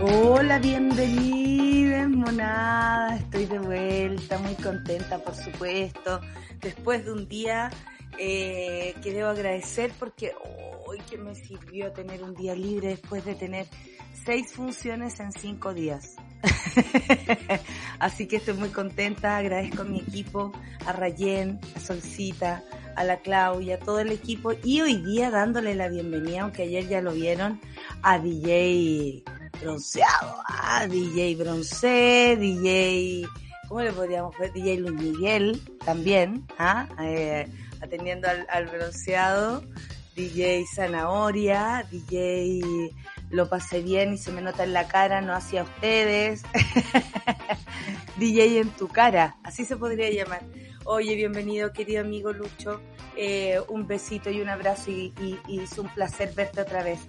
Hola, bienvenidas, monada. Estoy de vuelta, muy contenta, por supuesto. Después de un día eh, que debo agradecer porque hoy que me sirvió tener un día libre después de tener seis funciones en cinco días. Así que estoy muy contenta, agradezco a mi equipo, a Rayén, a Solcita, a la Claudia, a todo el equipo y hoy día dándole la bienvenida, aunque ayer ya lo vieron, a DJ bronceado, ah, DJ bronce, DJ, ¿cómo le podríamos ver? DJ Luis Miguel también, ¿ah? Eh, atendiendo al, al, bronceado, DJ Zanahoria, DJ Lo pasé bien y se me nota en la cara, no hacia ustedes, DJ en tu cara, así se podría llamar. Oye, bienvenido querido amigo Lucho, eh, un besito y un abrazo y, y, y es un placer verte otra vez.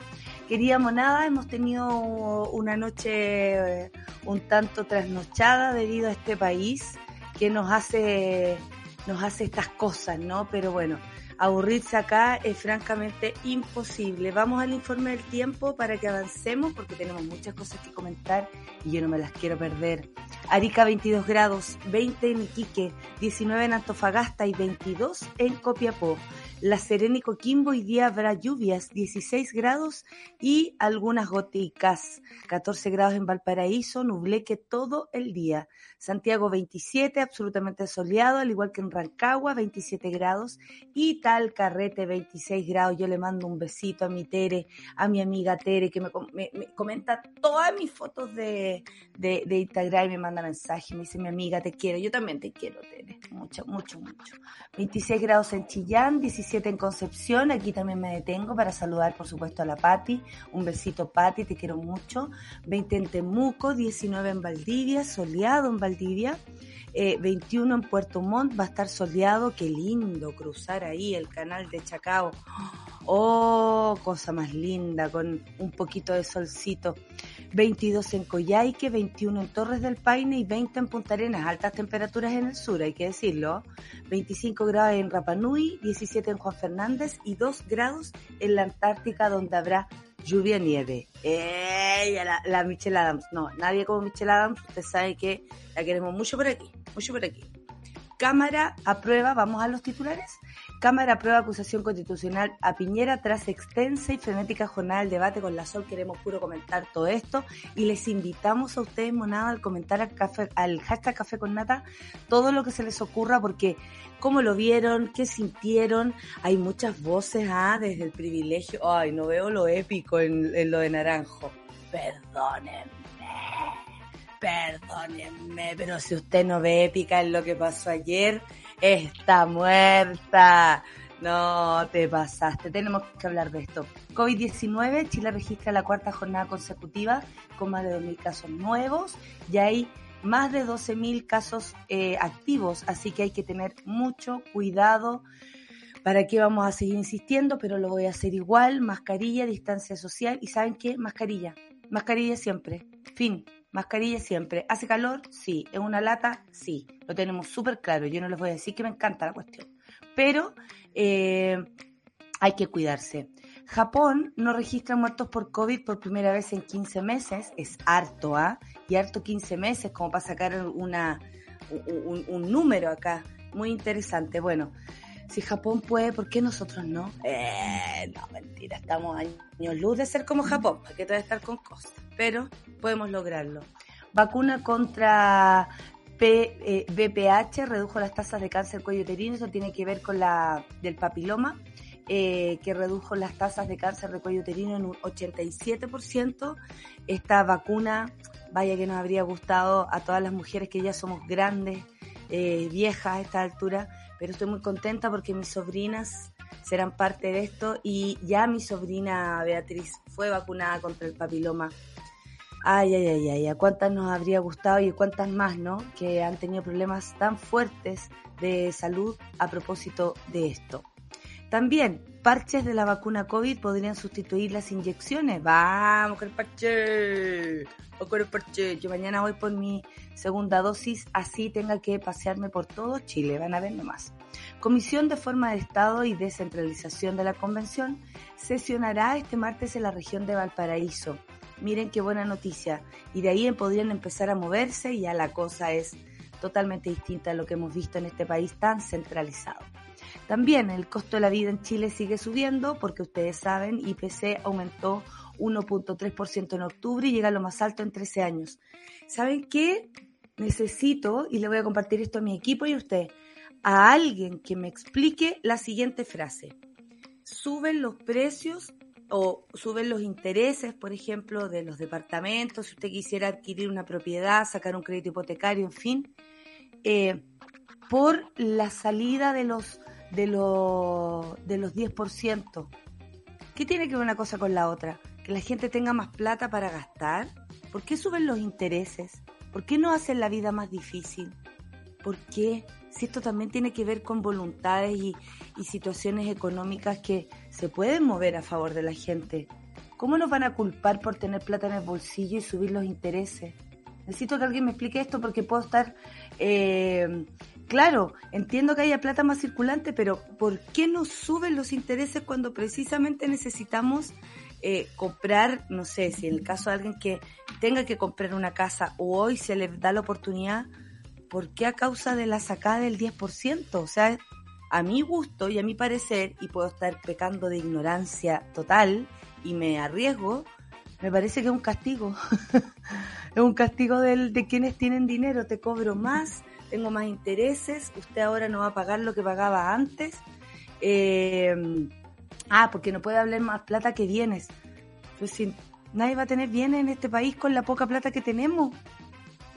Queríamos nada, hemos tenido una noche un tanto trasnochada debido a este país que nos hace, nos hace estas cosas, ¿no? Pero bueno, aburrirse acá es francamente imposible. Vamos al informe del tiempo para que avancemos porque tenemos muchas cosas que comentar y yo no me las quiero perder. Arica 22 grados, 20 en Iquique, 19 en Antofagasta y 22 en Copiapó. La Serena y Coquimbo hoy día habrá lluvias, 16 grados y algunas goticas, 14 grados en Valparaíso, nubleque todo el día. Santiago 27, absolutamente soleado, al igual que en Rancagua, 27 grados y Talcarrete 26 grados. Yo le mando un besito a mi Tere, a mi amiga Tere, que me, me, me comenta todas mis fotos de, de, Instagram y me manda mensaje, me dice mi amiga, te quiero, yo también te quiero, Tere, mucho, mucho, mucho. 26 grados en Chillán, 17 en Concepción, aquí también me detengo para saludar por supuesto a la Patti, un besito Patti, te quiero mucho, 20 en Temuco, 19 en Valdivia, soleado en Valdivia, eh, 21 en Puerto Montt, va a estar soleado, qué lindo cruzar ahí el canal de Chacao, oh, cosa más linda, con un poquito de solcito. 22 en Coyhaique, 21 en Torres del Paine y 20 en Punta Arenas. Altas temperaturas en el sur, hay que decirlo. 25 grados en Rapanui, 17 en Juan Fernández y 2 grados en la Antártica donde habrá lluvia nieve. ¡Ey! La, la Michelle Adams. No, nadie como Michelle Adams. Usted sabe que la queremos mucho por aquí, mucho por aquí. Cámara aprueba, vamos a los titulares. Cámara aprueba acusación constitucional a Piñera tras extensa y frenética jornada del debate con la Sol. Queremos puro comentar todo esto y les invitamos a ustedes, monada, al comentar al, café, al hashtag Café con Nata todo lo que se les ocurra porque cómo lo vieron, qué sintieron. Hay muchas voces ah, desde el privilegio. Ay, no veo lo épico en, en lo de Naranjo. Perdónenme perdónenme, pero si usted no ve épica en lo que pasó ayer, está muerta. No, te pasaste. Tenemos que hablar de esto. COVID-19, Chile registra la cuarta jornada consecutiva con más de 2.000 casos nuevos y hay más de 12.000 casos eh, activos, así que hay que tener mucho cuidado. ¿Para qué vamos a seguir insistiendo? Pero lo voy a hacer igual. Mascarilla, distancia social y ¿saben qué? Mascarilla. Mascarilla siempre. Fin. Mascarilla siempre. ¿Hace calor? Sí. ¿Es una lata? Sí. Lo tenemos súper claro. Yo no les voy a decir que me encanta la cuestión. Pero eh, hay que cuidarse. Japón no registra muertos por COVID por primera vez en 15 meses. Es harto, ¿ah? Y harto 15 meses como para sacar una, un, un número acá. Muy interesante. Bueno, si Japón puede, ¿por qué nosotros no? Eh, no, mentira, estamos años luz de ser como Japón, porque todavía estar con cosas, pero podemos lograrlo. Vacuna contra P, eh, BPH redujo las tasas de cáncer cuello uterino, eso tiene que ver con la del papiloma, eh, que redujo las tasas de cáncer de cuello uterino en un 87%. Esta vacuna, vaya que nos habría gustado a todas las mujeres que ya somos grandes, eh, viejas a esta altura, pero estoy muy contenta porque mis sobrinas serán parte de esto y ya mi sobrina Beatriz fue vacunada contra el papiloma. Ay, ay, ay, ay, a cuántas nos habría gustado y cuántas más, ¿no? Que han tenido problemas tan fuertes de salud a propósito de esto. También, parches de la vacuna COVID podrían sustituir las inyecciones. Vamos con el parche. Vamos con el parche. Yo mañana voy por mi segunda dosis, así tenga que pasearme por todo Chile. Van a ver nomás. Comisión de Forma de Estado y Descentralización de la Convención sesionará este martes en la región de Valparaíso. Miren qué buena noticia. Y de ahí podrían empezar a moverse y ya la cosa es totalmente distinta a lo que hemos visto en este país tan centralizado. También el costo de la vida en Chile sigue subiendo porque ustedes saben, IPC aumentó 1.3% en octubre y llega a lo más alto en 13 años. ¿Saben qué? Necesito, y le voy a compartir esto a mi equipo y a usted, a alguien que me explique la siguiente frase. Suben los precios o suben los intereses, por ejemplo, de los departamentos, si usted quisiera adquirir una propiedad, sacar un crédito hipotecario, en fin, eh, por la salida de los, de, los, de los 10%. ¿Qué tiene que ver una cosa con la otra? ¿Que la gente tenga más plata para gastar? ¿Por qué suben los intereses? ¿Por qué no hacen la vida más difícil? ¿Por qué? Si esto también tiene que ver con voluntades y, y situaciones económicas que se pueden mover a favor de la gente. ¿Cómo nos van a culpar por tener plata en el bolsillo y subir los intereses? Necesito que alguien me explique esto porque puedo estar... Eh, claro, entiendo que haya plata más circulante, pero ¿por qué no suben los intereses cuando precisamente necesitamos eh, comprar, no sé, si en el caso de alguien que tenga que comprar una casa o hoy se le da la oportunidad, ¿por qué a causa de la sacada del 10%? O sea, a mi gusto y a mi parecer, y puedo estar pecando de ignorancia total y me arriesgo, me parece que es un castigo. es un castigo del, de quienes tienen dinero. Te cobro más, tengo más intereses, usted ahora no va a pagar lo que pagaba antes. Eh, ah, porque no puede hablar más plata que bienes. Pues si nadie va a tener bienes en este país con la poca plata que tenemos.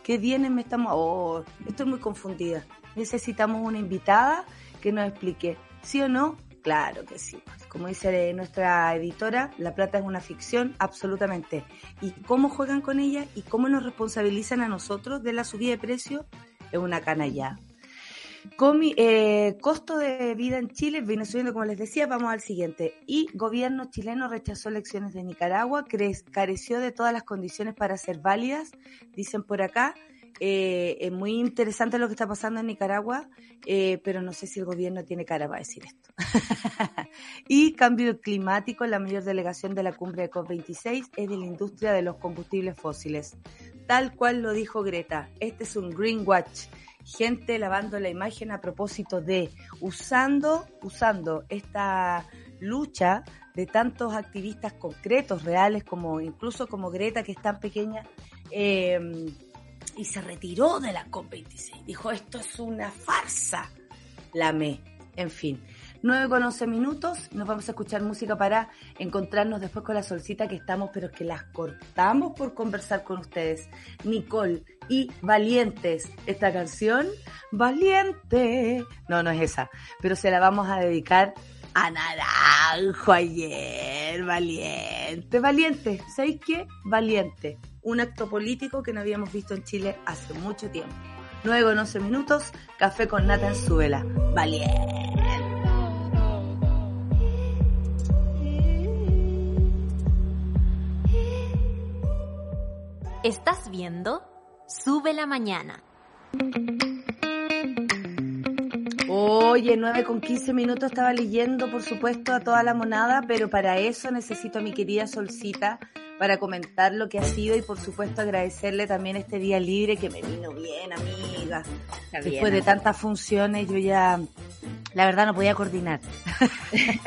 ¿Qué bienes me estamos...? Oh, estoy muy confundida. Necesitamos una invitada que nos explique, ¿sí o no? Claro que sí. Como dice nuestra editora, la plata es una ficción, absolutamente. ¿Y cómo juegan con ella y cómo nos responsabilizan a nosotros de la subida de precio? Es una canalla. Eh, costo de vida en Chile viene subiendo, como les decía, vamos al siguiente. Y gobierno chileno rechazó elecciones de Nicaragua, careció de todas las condiciones para ser válidas, dicen por acá. Eh, es muy interesante lo que está pasando en Nicaragua, eh, pero no sé si el gobierno tiene cara para decir esto. y cambio climático, la mayor delegación de la cumbre de COP26 es de la industria de los combustibles fósiles. Tal cual lo dijo Greta, este es un Green Watch. Gente lavando la imagen a propósito de usando, usando esta lucha de tantos activistas concretos, reales, como incluso como Greta, que es tan pequeña, eh, y se retiró de la COP26. Dijo, esto es una farsa. La me. En fin. 9 con 11 minutos, nos vamos a escuchar música para encontrarnos después con la solcita que estamos, pero que las cortamos por conversar con ustedes. Nicole y Valientes, esta canción, Valiente, no, no es esa, pero se la vamos a dedicar a Naranjo ayer, Valiente, Valiente, ¿sabéis qué? Valiente un acto político que no habíamos visto en Chile hace mucho tiempo. Luego en 11 minutos, café con nata en su vela. Valiente. Estás viendo Sube la Mañana. Oye, 9 con 15 minutos estaba leyendo, por supuesto, a toda la monada, pero para eso necesito a mi querida Solcita para comentar lo que ha sido y por supuesto agradecerle también este día libre que me vino bien, amiga. Después de tantas funciones yo ya, la verdad, no podía coordinar.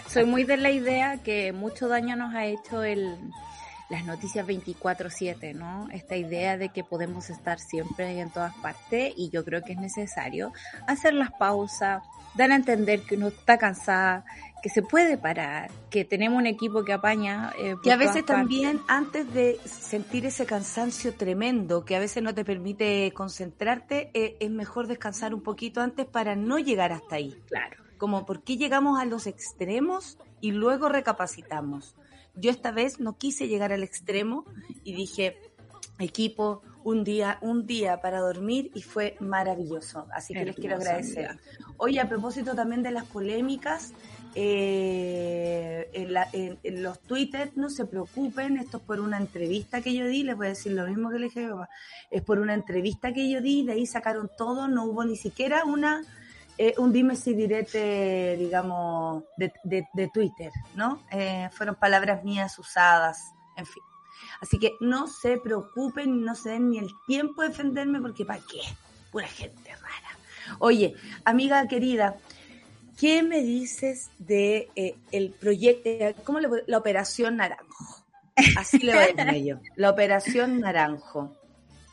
Soy muy de la idea que mucho daño nos ha hecho el las noticias 24/7, ¿no? Esta idea de que podemos estar siempre y en todas partes y yo creo que es necesario hacer las pausas, dar a entender que uno está cansada, que se puede parar, que tenemos un equipo que apaña. Eh, que a veces también antes de sentir ese cansancio tremendo que a veces no te permite concentrarte, eh, es mejor descansar un poquito antes para no llegar hasta ahí. Claro. Como por qué llegamos a los extremos y luego recapacitamos. Yo esta vez no quise llegar al extremo y dije, equipo, un día, un día para dormir y fue maravilloso. Así que les quiero agradecer. Hoy a propósito también de las polémicas, eh, en, los Twitter, no se preocupen, esto es por una entrevista que yo di, les voy a decir lo mismo que le dije es por una entrevista que yo di, de ahí sacaron todo, no hubo ni siquiera una eh, un dime si direte, digamos, de, de, Twitter, ¿no? Eh, fueron palabras mías usadas, en fin. Así que no se preocupen, no se den ni el tiempo de defenderme, porque ¿para qué? Pura gente rara. Oye, amiga querida, ¿qué me dices de eh, el proyecto, cómo le, la operación Naranjo? Así le voy a decir yo, la operación Naranjo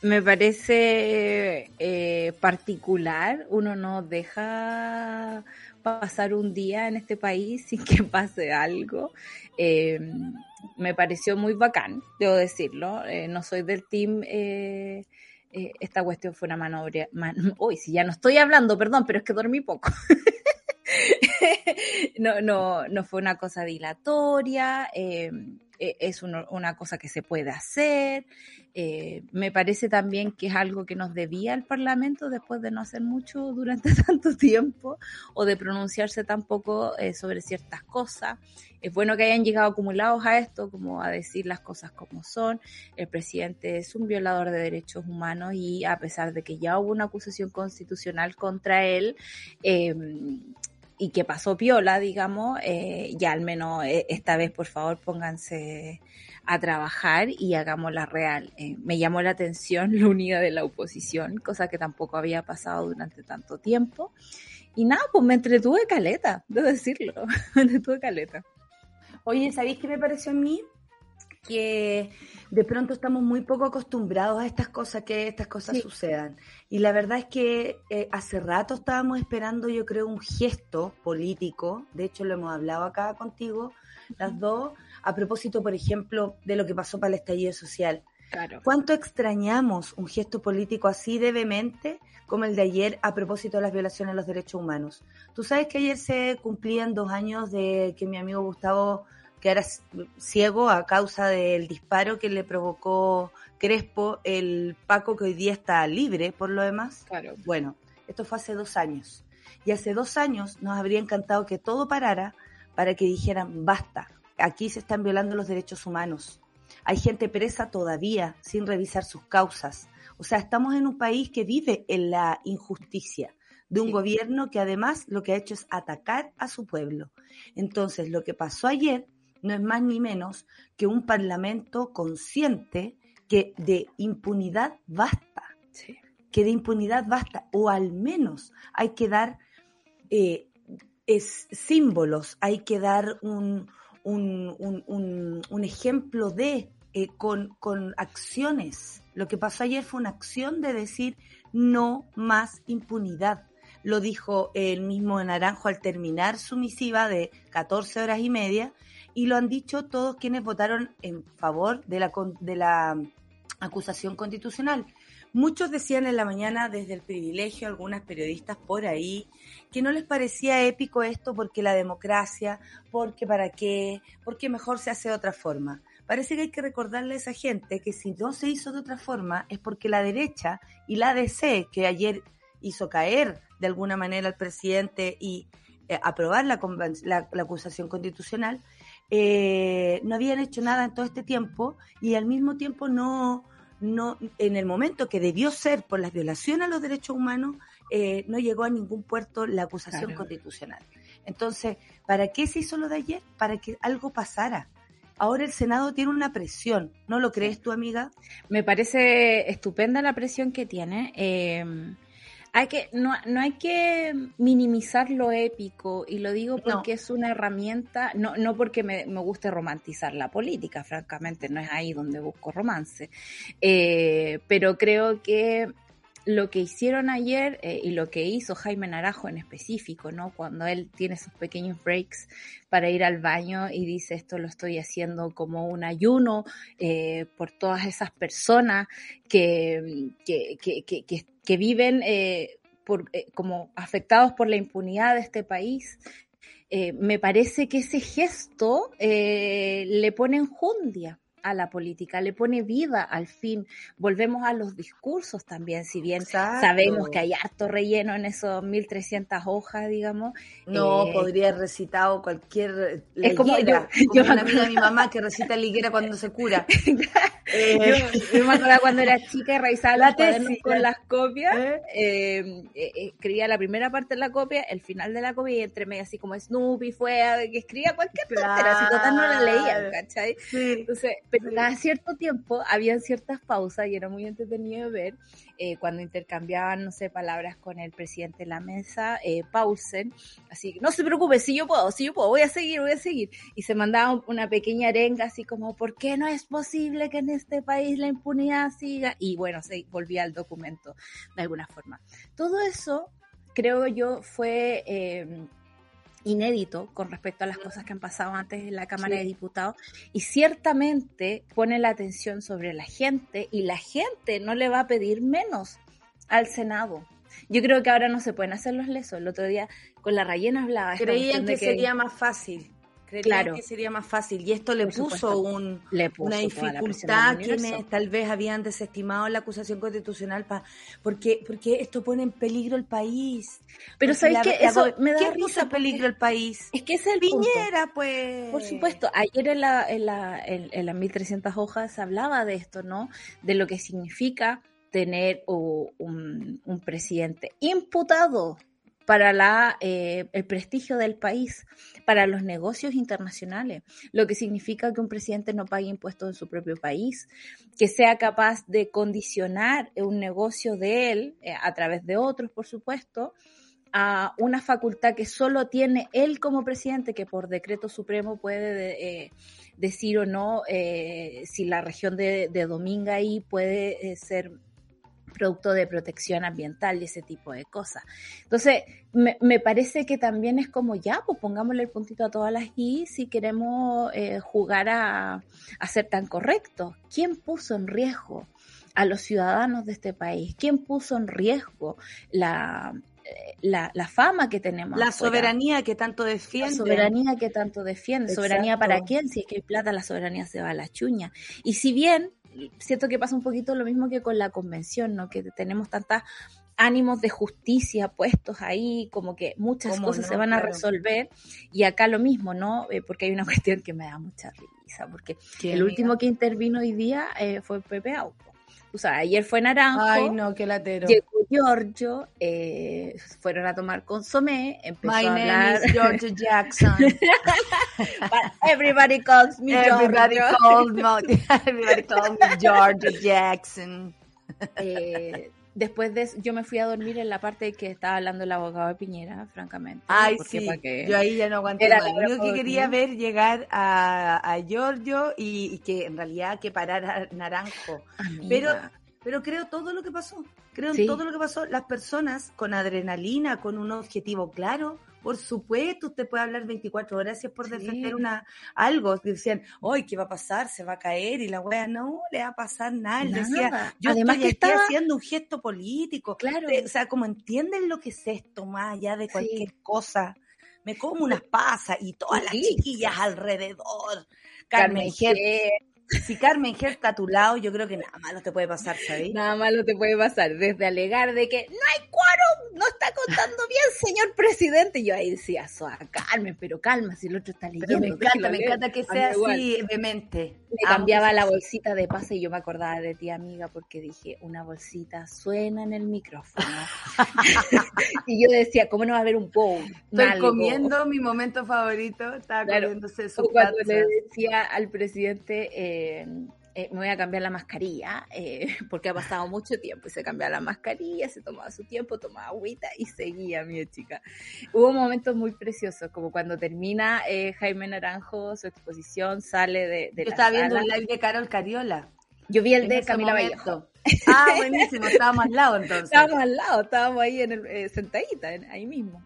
me parece eh, particular. Uno no deja pasar un día en este país sin que pase algo. Eh, me pareció muy bacán, debo decirlo. Eh, no soy del team. esta cuestión fue una maniobra. Uy, si ya no estoy hablando, perdón, pero es que dormí poco. no, no, no fue una cosa dilatoria. Es una cosa que se puede hacer. Eh, me parece también que es algo que nos debía el Parlamento después de no hacer mucho durante tanto tiempo o de pronunciarse tampoco eh, sobre ciertas cosas. Es bueno que hayan llegado acumulados a esto, como a decir las cosas como son. El presidente es un violador de derechos humanos y a pesar de que ya hubo una acusación constitucional contra él, eh, y que pasó piola, digamos, eh, ya al menos eh, esta vez, por favor, pónganse a trabajar y hagamos la real. Eh, me llamó la atención la unidad de la oposición, cosa que tampoco había pasado durante tanto tiempo. Y nada, pues me entretuve caleta, debo decirlo, me entretuve caleta. Oye, ¿sabéis qué me pareció a mí? que de pronto estamos muy poco acostumbrados a estas cosas, que estas cosas sucedan. Y la verdad es que eh, hace rato estábamos esperando, yo creo, un gesto político, de hecho lo hemos hablado acá contigo, las dos, a propósito, por ejemplo, de lo que pasó para el estallido social. Claro. ¿Cuánto extrañamos un gesto político así de vehemente como el de ayer a propósito de las violaciones a los derechos humanos? Tú sabes que ayer se cumplían dos años de que mi amigo Gustavo que era ciego a causa del disparo que le provocó Crespo, el Paco que hoy día está libre por lo demás. Claro. Bueno, esto fue hace dos años. Y hace dos años nos habría encantado que todo parara para que dijeran, basta, aquí se están violando los derechos humanos. Hay gente presa todavía sin revisar sus causas. O sea, estamos en un país que vive en la injusticia de un gobierno que además lo que ha hecho es atacar a su pueblo. Entonces, lo que pasó ayer no es más ni menos que un parlamento consciente que de impunidad basta. Que de impunidad basta. O al menos hay que dar eh, símbolos, hay que dar un, un, ejemplo de eh, con, con acciones. Lo que pasó ayer fue una acción de decir no más impunidad lo dijo el mismo Naranjo al terminar su misiva de 14 horas y media, y lo han dicho todos quienes votaron en favor de la, de la acusación constitucional. Muchos decían en la mañana desde el privilegio, algunas periodistas por ahí, que no les parecía épico esto porque la democracia, porque para qué, porque mejor se hace de otra forma. Parece que hay que recordarle a esa gente que si no se hizo de otra forma es porque la derecha y la DC, que ayer hizo caer de alguna manera al presidente y eh, aprobar la, la acusación constitucional, eh, no habían hecho nada en todo este tiempo y al mismo tiempo no, no en el momento que debió ser por las violaciones a los derechos humanos, eh, no llegó a ningún puerto la acusación constitucional. Entonces, ¿para qué se hizo lo de ayer? Para que algo pasara. Ahora el Senado tiene una presión, ¿no lo crees tú, amiga? Me parece estupenda la presión que tiene. Eh, hay que, no, no hay que minimizar lo épico, y lo digo porque es una herramienta, no, no porque me, me, guste romantizar la política, francamente, no es ahí donde busco romance, eh, pero creo que lo que hicieron ayer eh, y lo que hizo Jaime Narajo en específico, ¿no? Cuando él tiene sus pequeños breaks para ir al baño y dice esto lo estoy haciendo como un ayuno eh, por todas esas personas que, que, que, que viven eh, por, como afectados por la impunidad de este país. me parece que ese gesto le pone enjundia a la política, le pone vida al fin. Volvemos a los discursos también, si bien sabemos que hay harto relleno en esos 1300 hojas, digamos. No, eh, podría haber recitado cualquier es como yo, yo una amiga de mi mamá que recita liguera cuando se cura. Eh, yo, me acuerdo cuando era chica y revisaba la tesis con las copias, eh, escribía la primera parte de la copia, el final de la copia y entre medio así como Snoopy fue, que escribía cualquier tontera, si total no la leía, ¿cachai? Entonces, pero cada cierto tiempo habían ciertas pausas y era muy entretenido ver eh, cuando intercambiaban, no sé, palabras con el presidente de la mesa, eh, pausen, así, no se preocupe, si yo puedo, si yo puedo, voy a seguir, voy a seguir. Y se mandaba una pequeña arenga así como, ¿por qué no es posible que en este país la impunidad siga? Y bueno, se volvía al documento de alguna forma. Todo eso, creo yo, fue... Eh, inédito con respecto a las cosas que han pasado antes en la Cámara de Diputados y ciertamente pone la atención sobre la gente y la gente no le va a pedir menos al Senado. Yo creo que ahora no se pueden hacer los lesos. El otro día con la Rayena hablaba. Creían que, que sería más fácil claro. que sería más fácil. Y esto le puso, un, una dificultad a quienes tal vez habían desestimado la acusación constitucional pa, porque, porque esto pone en peligro el país. Pero ¿sabes qué? Eso me da ¿Qué puso en peligro el país? Es que es el Piñera, pues. Por supuesto. Ayer en, la, en, la, en, las 1300 hojas hablaba de esto, ¿no? De lo que significa tener un, un presidente imputado para la, eh, el prestigio del país, para los negocios internacionales, lo que significa que un presidente no pague impuestos en su propio país, que sea capaz de condicionar un negocio de él, eh, a través de otros, por supuesto, a una facultad que solo tiene él como presidente, que por decreto supremo puede eh, decir o no si la región de, de Dominga ahí puede ser producto de protección ambiental y ese tipo de cosas. Entonces, me, parece que también es como ya, pues pongámosle el puntito a todas las I si queremos eh, jugar a, ser tan correctos. ¿Quién puso en riesgo a los ciudadanos de este país? ¿Quién puso en riesgo la, eh, la, fama que tenemos. La soberanía que tanto defiende. La soberanía que tanto defiende. ¿Soberanía para quién? Si es que hay plata, la soberanía se va a la chuña. Y si bien siento que pasa un poquito lo mismo que con la convención, ¿no? Que tenemos tantos ánimos de justicia puestos ahí, como que muchas cosas se van a resolver. Y acá lo mismo, ¿no? Eh, porque hay una cuestión que me da mucha risa, porque el último que intervino hoy día eh, fue Pepe Auco. O sea, ayer fue Naranjo. Ay, no, qué latero. Llegó Giorgio, eh, fueron a tomar consomé, empezó My a hablar. Name is Giorgio Jackson. But everybody calls me everybody Calls me, everybody calls me Giorgio Jackson. Eh, después de eso, yo me fui a dormir en la parte que estaba hablando el abogado de Piñera, francamente. Ay, sí, yo ahí ya no aguanté más. Lo único que quería ver llegar a, a Giorgio y, que en realidad que parara Naranjo. Pero pero creo todo lo que pasó. Creo en todo lo que pasó. Las personas con adrenalina, con un objetivo claro, por supuesto, usted puede hablar 24 horas si es por defender una algo. Decían, hoy ¿qué va a pasar? Se va a caer y la wea no le va a pasar nada. Decía, yo Además estoy que haciendo un gesto político. Claro. o sea, como entienden lo que es esto más allá de cualquier cosa. Me como unas pasas y todas las chiquillas alrededor. Carmen, Carmen si Carmen Ger está a tu lado, yo creo que nada malo te puede pasar, ¿sabes? Nada malo te puede pasar, desde alegar de que no hay quórum, no está contando bien, señor presidente. Yo ahí decía, a Carmen, pero calma, si el otro está leyendo. me encanta, me encanta que sea así, vehemente. Me cambiaba la bolsita de pase y yo me acordaba de ti, amiga, porque dije, una bolsita suena en el micrófono. y yo decía, ¿cómo no va a haber un bowl? Estoy comiendo mi momento favorito, estaba comiéndose su Cuando le decía al presidente, eh, eh, me voy a cambiar la mascarilla, eh, porque ha pasado mucho tiempo y se cambiaba la mascarilla, se tomaba su tiempo, tomaba agüita y seguía, mi chica. Hubo momentos muy preciosos, como cuando termina eh, Jaime Naranjo su exposición, sale de, de Yo estaba viendo el live de Carol Cariola. Yo vi el de Camila Vallejo. Ah, buenísimo, estábamos al lado entonces. Estábamos al lado, estábamos ahí en el, sentadita, ahí mismo.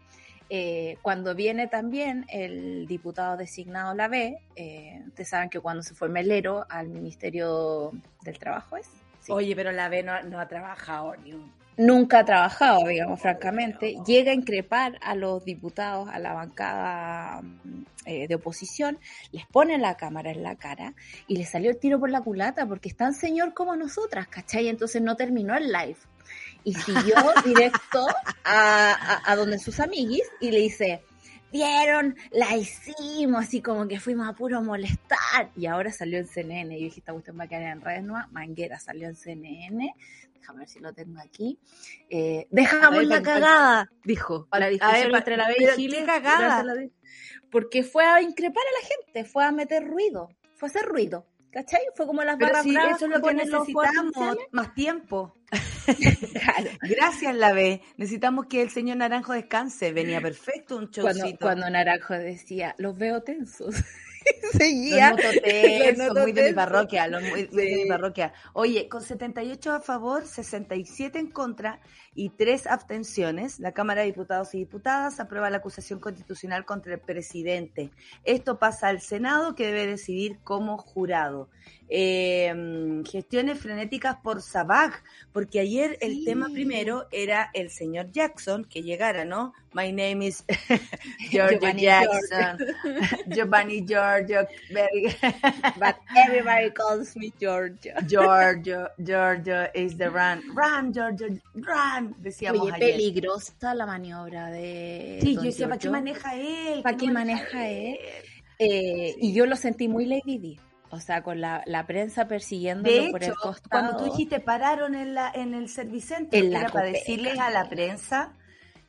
Eh, cuando viene también el diputado designado la B, eh, ustedes saben que cuando se fue Melero al Ministerio del Trabajo es. Oye, pero la B no, ha trabajado ni un nunca ha trabajado, digamos, francamente, llega a increpar a los diputados, a la bancada eh, de oposición, les pone la cámara en la cara y le salió el tiro por la culata porque es tan señor como nosotras, ¿cachai? Entonces no terminó el live y siguió directo a, a donde sus amiguis y le dice, vieron, la hicimos, así como que fuimos a puro molestar. Y ahora salió en CNN. Y dije, esta cuestión va a quedar en redes nuevas. Manguera salió en CNN. Déjame ver si lo tengo aquí. Eh, dejamos la cagada, dijo. La discusión entre la B y Chile. cagada? Porque fue a increpar a la gente, fue a meter ruido, fue a hacer ruido. ¿Cachai? Fue como las barras sí, Eso es lo que necesitamos, más tiempo. Gracias, la B. Necesitamos que el señor Naranjo descanse. Venía perfecto un showcito. Cuando, cuando Naranjo decía, los veo tensos. seguía. Los noto tensos, muy de mi parroquia, muy, muy de mi parroquia. Oye, con 78 a favor, 67 en contra y tres abstenciones, la Cámara de Diputados y Diputadas aprueba la acusación constitucional contra el presidente. Esto pasa al Senado que debe decidir como jurado. Eh, gestiones frenéticas por Sabag, porque ayer el tema primero era el señor Jackson, que llegara, ¿no? My name is George Jackson, Giovanni Giorgio, but everybody calls me Giorgio. Giorgio, Giorgio is the run, run Giorgio, run, decíamos Oye, peligrosa la maniobra de Sí, yo decía, ¿para qué maneja él? ¿Para qué maneja él? Eh, y yo lo sentí muy Lady Di. O sea, con la, prensa persiguiéndolo por el costado. Cuando tú dijiste pararon en, la, en el servicentro, era para decirles a la prensa,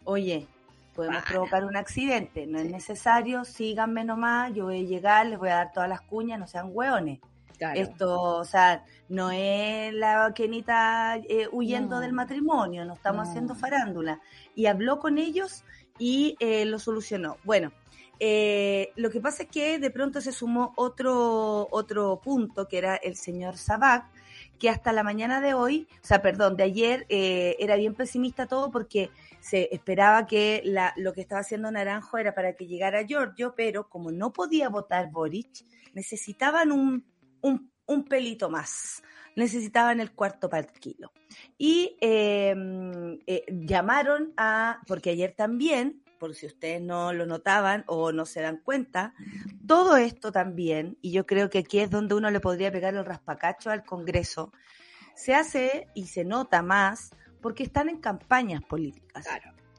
oye, podemos provocar un accidente, no es necesario, síganme nomás, yo voy a llegar, les voy a dar todas las cuñas, no sean hueones. Esto, o sea, no es la Kenita eh, huyendo del matrimonio, no estamos haciendo farándula. Y habló con ellos y eh, lo solucionó. Bueno, eh, lo que pasa es que de pronto se sumó otro, otro punto, que era el señor Sabac, que hasta la mañana de hoy, o sea, perdón, de ayer, eh, era bien pesimista todo porque se esperaba que la, lo que estaba haciendo Naranjo era para que llegara Giorgio, pero como no podía votar Boric, necesitaban un, un, un pelito más necesitaban el cuarto para el kilo. Y em, eh, llamaron a, porque ayer también por si ustedes no lo notaban o no se dan cuenta, todo esto también, y yo creo que aquí es donde uno le podría pegar el raspacacho al Congreso, se hace y se nota más porque están en campañas políticas.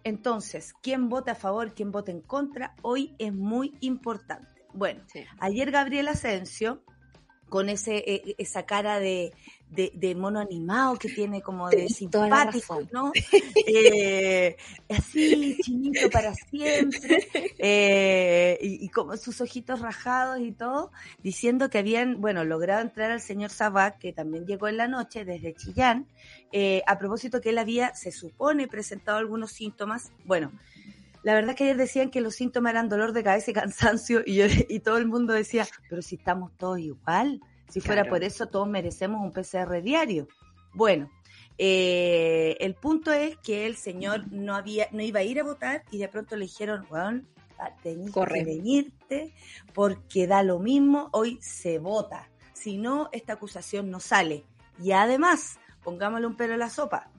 Entonces, quién vota a favor, quién vota en contra, hoy es muy importante. Bueno, ayer Gabriel Asensio, con ese, e, esa cara de, de, mono animado que tiene como de simpático, ¿no? Eh, así, chinito para siempre, eh, y, como sus ojitos rajados y todo, diciendo que habían, bueno, logrado entrar al señor Sabac, que también llegó en la noche desde Chillán, eh, a propósito que él había, se supone, presentado algunos síntomas, bueno, la verdad que ayer decían que los síntomas eran dolor de cabeza y cansancio y, y todo el mundo decía, pero si estamos todos igual, si fuera por eso, todos merecemos un PCR diario. Bueno, eh, el punto es que el señor no había, no iba a ir a votar y de pronto le dijeron, bueno, tenés que venirte porque da lo mismo, hoy se vota. Si no, esta acusación no sale. Y además, pongámosle un pelo a la sopa.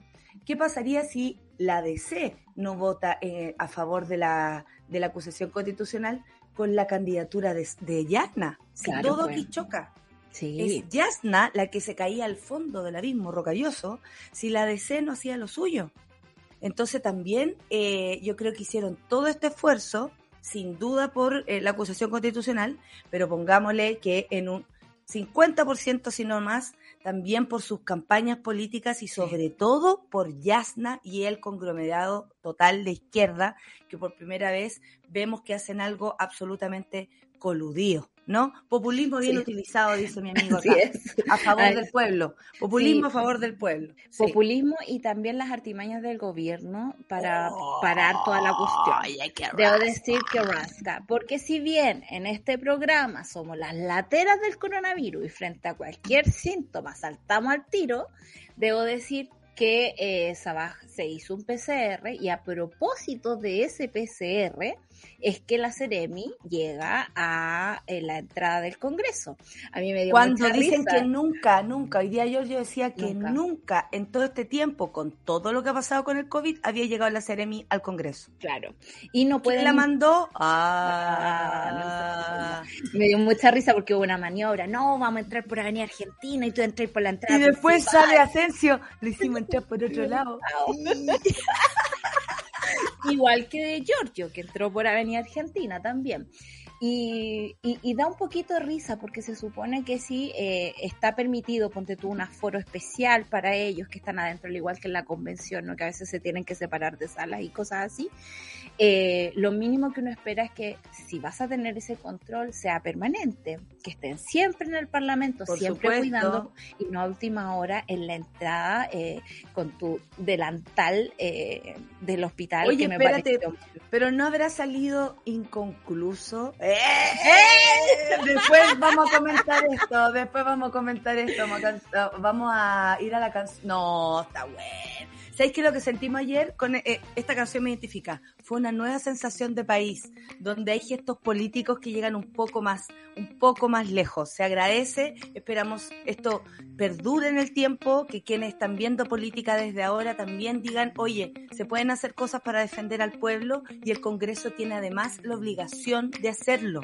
¿Qué pasaría si la DC no vota eh, a favor de la, de la acusación constitucional con la candidatura de, de Yasna? Si todo aquí choca. Es Yasna la que se caía al fondo del abismo rocalloso si la DC no hacía lo suyo. Entonces también eh, yo creo que hicieron todo este esfuerzo, sin duda por eh, la acusación constitucional, pero pongámosle que en un 50% si no más, también por sus campañas políticas y sobre todo por Yasna y el conglomerado total de izquierda, que por primera vez vemos que hacen algo absolutamente coludido. ¿No? Populismo bien utilizado, dice mi amigo acá, a favor del pueblo. Populismo a favor del pueblo. Populismo y también las artimañas del gobierno para parar toda la cuestión. Debo decir que rasca, porque si bien en este programa somos las lateras del coronavirus y frente a cualquier síntoma saltamos al tiro, debo decir que eh, Sabaj se hizo un PCR y a propósito de ese PCR es que la Ceremi llega a eh, la entrada del Congreso. A mí me dio Cuando mucha dicen risa. que nunca, nunca, hoy día yo, yo decía que Nunca. nunca. en todo este tiempo, con todo lo que ha pasado con el COVID, había llegado la Ceremi al Congreso. Claro. Y no ¿Quién pueden la mandó? Ah, Ah, Me dio mucha risa porque hubo una maniobra. No, vamos a entrar por Avenida Argentina y tú entras por la entrada. y después principal. sale Asensio, lo hicimos entrar por otro lado. Igual que de Giorgio, que entró por Avenida Argentina también. Y, y- y da un poquito de risa porque se supone que sí eh, está permitido, ponte tú, un aforo especial para ellos que están adentro, al igual que en la convención, ¿no? que a veces se tienen que separar de salas y cosas así. Eh, lo mínimo que uno espera es que si vas a tener ese control sea permanente, que estén siempre en el Parlamento, Por siempre supuesto. cuidando y no a última hora en la entrada eh, con tu delantal eh, del hospital. Oye, que me espérate, pero no habrá salido inconcluso. ¡Eh! Después vamos a comentar esto, después vamos a comentar esto, vamos a, ir a la canción. No, está bueno. ¿Sabéis que lo que sentimos ayer con eh, esta canción me identifica? Fue una nueva sensación de país, donde hay gestos políticos que llegan un poco más, un poco más lejos. Se agradece, esperamos esto perdure en el tiempo, que quienes están viendo política desde ahora también digan, oye, se pueden hacer cosas para defender al pueblo y el Congreso tiene además la obligación de hacerlo.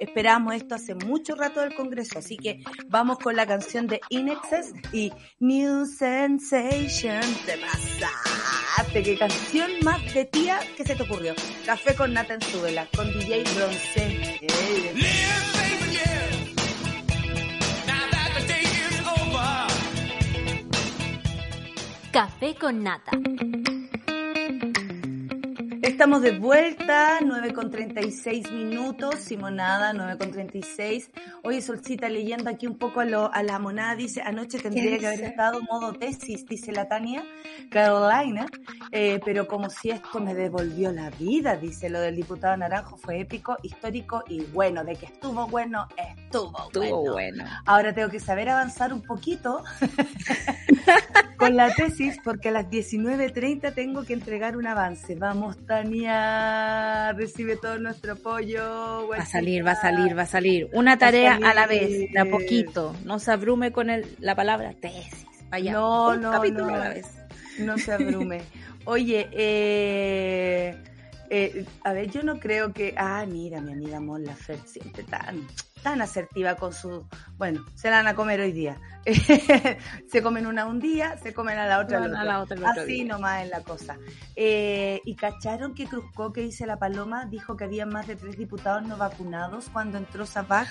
Esperamos esto hace mucho rato del Congreso, así que vamos con la canción de Inexes y New Sensation. Te pasaste, qué canción más de tía que se te Café con Nata en Súbela, con DJ Bronce. Café con nata. Estamos de vuelta, 9 con 36 minutos, Simonada, 9 con 36. Oye, Solcita, leyendo aquí un poco a, lo, a la monada, dice, anoche tendría que haber estado modo tesis, dice la Tania Carolina, eh, pero como si esto me devolvió la vida, dice, lo del diputado Naranjo fue épico, histórico y bueno, de que estuvo bueno, estuvo, Estuvo bueno. bueno. Ahora tengo que saber avanzar un poquito con la tesis porque a las 19.30 tengo que entregar un avance. Vamos, Tania, recibe todo nuestro apoyo. Va a salir, va a salir, va a salir. Una tarea a la vez, de a poquito. No se abrume con el, la palabra tesis. Vaya, No, un no, capítulo no. a la vez. No se abrume. Oye, eh, eh, a ver, yo no creo que. Ah, mira, mi amiga Mon Laferte, siempre tan, tan asertiva con su. Bueno, se la van a comer hoy día. se comen una un día, se comen a la otra a la Así día. nomás es la cosa. Eh, y cacharon que Cruzco, que dice la Paloma, dijo que había más de tres diputados no vacunados cuando entró Sabac.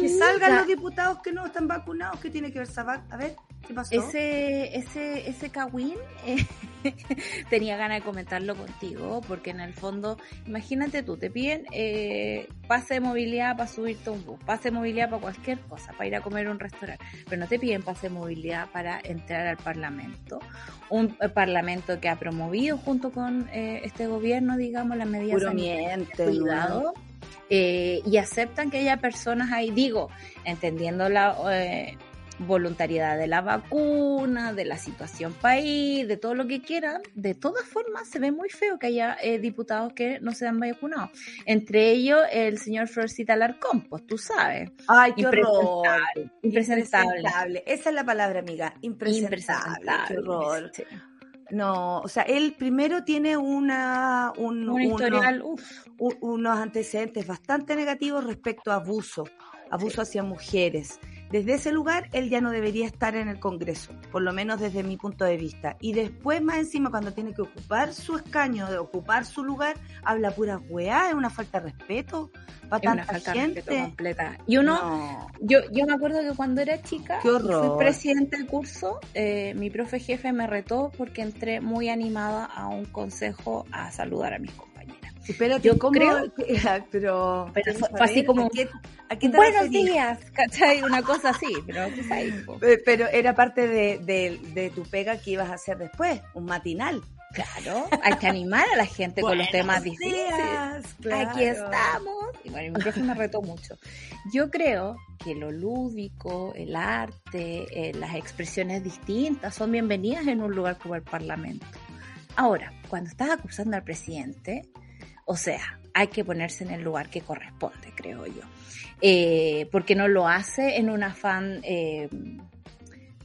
Que salgan los diputados que no están vacunados. ¿Qué tiene que ver Sabac? A ver, ¿qué pasó? Ese, ese, ese Kawin eh, tenía ganas de comentarlo contigo, porque en el fondo, imagínate tú, te piden eh, pase de movilidad para subirte a un bus, pase de movilidad para cualquier cosa, para ir a comer a un restaurante, pero no te piden pase de movilidad para entrar al Parlamento. Un eh, Parlamento que ha promovido junto con eh, este gobierno, digamos, las medidas miente, cuidado eh, y aceptan que haya personas ahí, digo, entendiendo la eh, voluntariedad de la vacuna, de la situación país, de todo lo que quieran, de todas formas se ve muy feo que haya eh, diputados que no se han vacunado. Entre ellos el señor Florcita Alarcón, pues tú sabes. Ay, qué horror. Impresentable. Impresentable. Esa es la palabra, amiga. Impresentable. Qué horror. Sí. No, o sea, él primero tiene una, un, Un historial, unos antecedentes bastante negativos respecto a abuso, abuso hacia mujeres. Desde ese lugar, él ya no debería estar en el Congreso, por lo menos desde mi punto de vista. Y después, más encima, cuando tiene que ocupar su escaño, de ocupar su lugar, habla pura weá, es una falta de respeto para Es una tanta falta de gente. respeto completa. Y uno, No. Yo, yo me acuerdo que cuando era chica, fui presidente del curso, eh, mi profe jefe me retó porque entré muy animada a un consejo a saludar a mis compañeras. Espérate, Yo ¿cómo? creo- pero, Pero fue- así como, ¿a qué, a qué te Buenos referís? días, ¿cachai? Una cosa así, pero era parte de, de, de tu pega que ibas a hacer después, un matinal. Claro, hay que animar a la gente con los temas Buenos difíciles. días. claro. aquí estamos. Y bueno, mi profe me retó mucho. Yo creo que lo lúdico, el arte, eh, las expresiones distintas son bienvenidas en un lugar como el Parlamento. Ahora, cuando estás acusando al presidente, o sea, hay que ponerse en el lugar que corresponde, creo yo. Eh, porque no lo hace en un afán eh,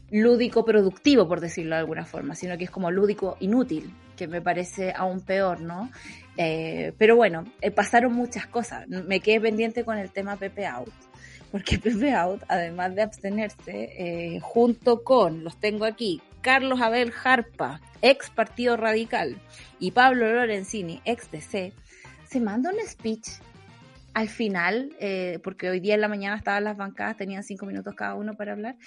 lúdico productivo, por decirlo de alguna forma, sino que es como lúdico inútil, que me parece aún peor, ¿no? Eh, pero bueno, pasaron muchas cosas. Me quedé pendiente con el tema Pepe Out, porque Pepe Out, además de abstenerse, junto con, los tengo aquí, Carlos Abel Jarpa, ex Partido Radical, y Pablo Lorenzini, ex DC, se manda un speech al final, eh, porque hoy día en la mañana estaban las bancadas, tenían cinco minutos cada uno para hablar,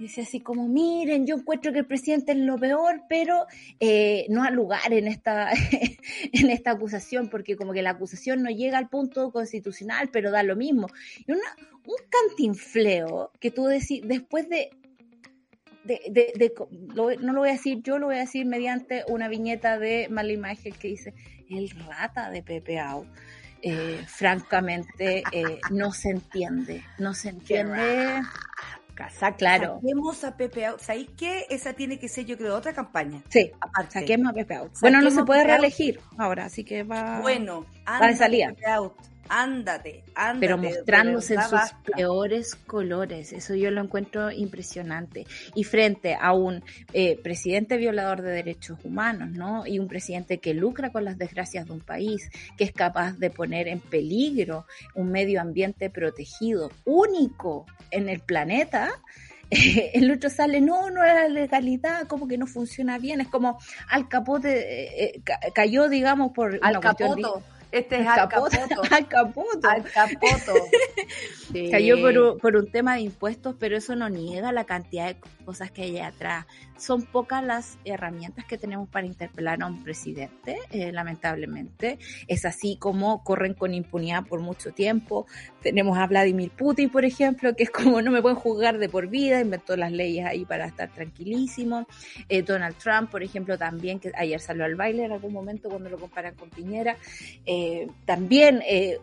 y decía así como, miren, yo encuentro que el presidente es lo peor, pero eh, no ha lugar en esta, en esta acusación, porque como que la acusación no llega al punto constitucional, pero da lo mismo. Y una, un cantinfleo que tú decís, después de... de, de- de- lo- no lo voy a decir yo, lo voy a decir mediante una viñeta de Marlene Maigel que dice, el rata de Pepe Out. Eh, francamente, eh, no se entiende, no se entiende. Casa, Claro. Saquemos a Pepe Out. ¿Sabéis qué? Esa tiene que ser, yo creo, otra campaña. Sí, Aparte. saquemos a Pepe Out. Bueno, no se puede reelegir ahora, así que va. Bueno, de ándate, salida. Pepe Out. Ándate, ándate. pero mostrándose en sus basta. peores colores. Eso yo lo encuentro impresionante. Y frente a un eh, presidente violador de derechos humanos, ¿no? Y un presidente que lucra con las desgracias de un país, que es capaz de poner en peligro un medio ambiente protegido, único en el planeta. el otro sale, no, no era la legalidad, como que no funciona bien, es como al capote eh, eh, ca- cayó, digamos, por Al cuestión capoto. Este es al capoto, al capoto. Al capoto. Sí. Cayó por un, por un tema de impuestos, pero eso no niega la cantidad de cosas que hay atrás. Son pocas las herramientas que tenemos para interpelar a un presidente, eh, lamentablemente. Es así como corren con impunidad por mucho tiempo. Tenemos a Vladimir Putin, por ejemplo, que es como no me pueden juzgar de por vida, inventó las leyes ahí para estar tranquilísimo. Eh, Donald Trump, por ejemplo, también, que ayer salió al baile en algún momento cuando lo comparan con Piñera. Eh, también eh,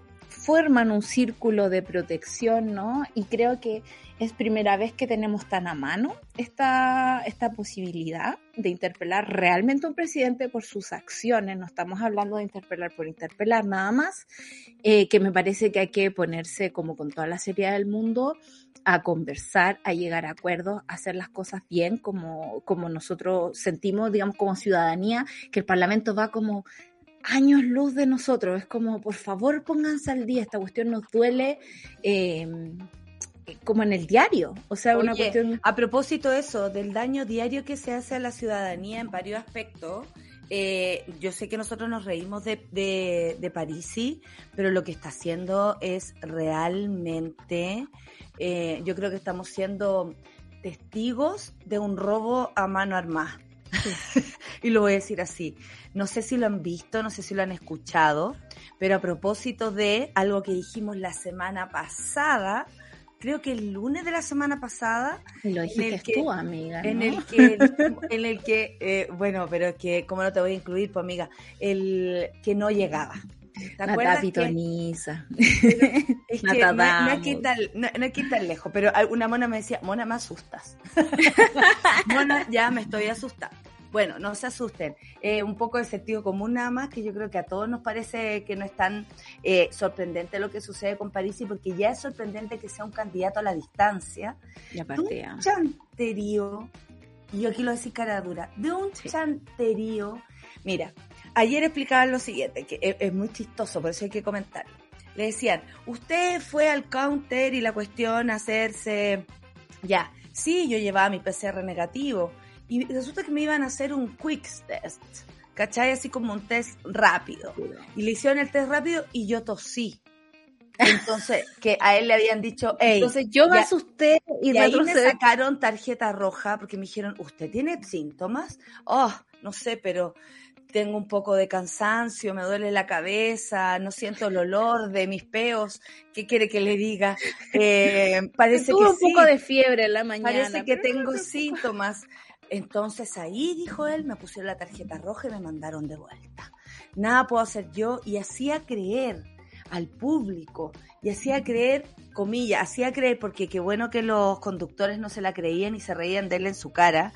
forman un círculo de protección, ¿no? Y creo que es primera vez que tenemos tan a mano esta, esta posibilidad de interpelar realmente a un presidente por sus acciones. No estamos hablando de interpelar por interpelar nada más, eh, que me parece que hay que ponerse como con toda la seriedad del mundo a conversar, a llegar a acuerdos, a hacer las cosas bien como, como nosotros sentimos, digamos, como ciudadanía, que el Parlamento va como años luz de nosotros. Es como, por favor, pónganse al día. Esta cuestión nos duele eh, como en el diario. O sea, una cuestión. A propósito de eso, del daño diario que se hace a la ciudadanía en varios aspectos, eh, yo sé que nosotros nos reímos de, de, de Parisi, pero lo que está haciendo es realmente, eh, yo creo que estamos siendo testigos de un robo a mano armada. y lo voy a decir así. No sé si lo han visto, no sé si lo han escuchado, pero a propósito de algo que dijimos la semana pasada, creo que el lunes de la semana pasada, lo dijiste que- tú, amiga. en el que, en el que eh, bueno, pero es que, ¿cómo no te voy a incluir, pues amiga? El que no llegaba. ¿Te acuerdas pitoniza. es que Nata no, no es que Damos. tan, no, no es que tan lejos, pero una mona me decía, mona, me asustas. mona, ya me estoy asustando. Bueno, no se asusten. Eh, un poco de sentido común nada más, que yo creo que a todos nos parece que no es tan eh, sorprendente lo que sucede con Parisi, porque ya es sorprendente que sea un candidato a la distancia Y de aparte, ah, un chanterío, y yo aquí lo decir cara dura, de un Sí. chanterío. Mira, ayer explicaban lo siguiente, que es, es muy chistoso, por eso hay que comentarlo. Le decían, usted fue al counter y la cuestión hacerse, ya, sí, yo llevaba mi PCR negativo, y resulta que me iban a hacer un quick test, ¿cachai? Así como un test rápido. Y le hicieron el test rápido y yo tosí. Entonces, que a él le habían dicho, hey, Entonces yo me asusté y, y ahí me sacaron tarjeta roja porque me dijeron, ¿usted tiene síntomas? Oh, no sé, pero tengo un poco de cansancio, me duele la cabeza, no siento el olor de mis peos. ¿Qué quiere que le diga? Eh, parece Tuve que un poco sí, de fiebre en la mañana. parece que tengo síntomas. Entonces ahí, dijo él, me pusieron la tarjeta roja y me mandaron de vuelta. nada puedo hacer yo, y hacía creer al público, y hacía creer, comillas, hacía creer, porque qué bueno que los conductores no se la creían y se reían de él en su cara,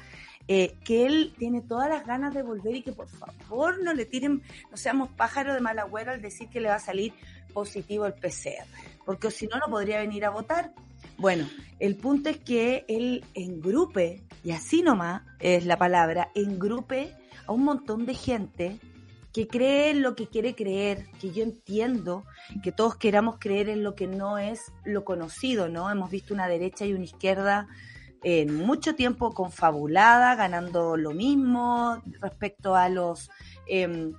eh, que él tiene todas las ganas de volver y que por favor no le tiren, no seamos pájaros de mal agüero al decir que le va a salir positivo el PCR, porque si no, no podría venir a votar. Bueno, el punto es que él engrupe, y así nomás es la palabra, engrupe a un montón de gente que cree en lo que quiere creer, que yo entiendo que todos queramos creer en lo que no es lo conocido, ¿no? Hemos visto una derecha y una izquierda en mucho tiempo confabulada, ganando lo mismo respecto a los em,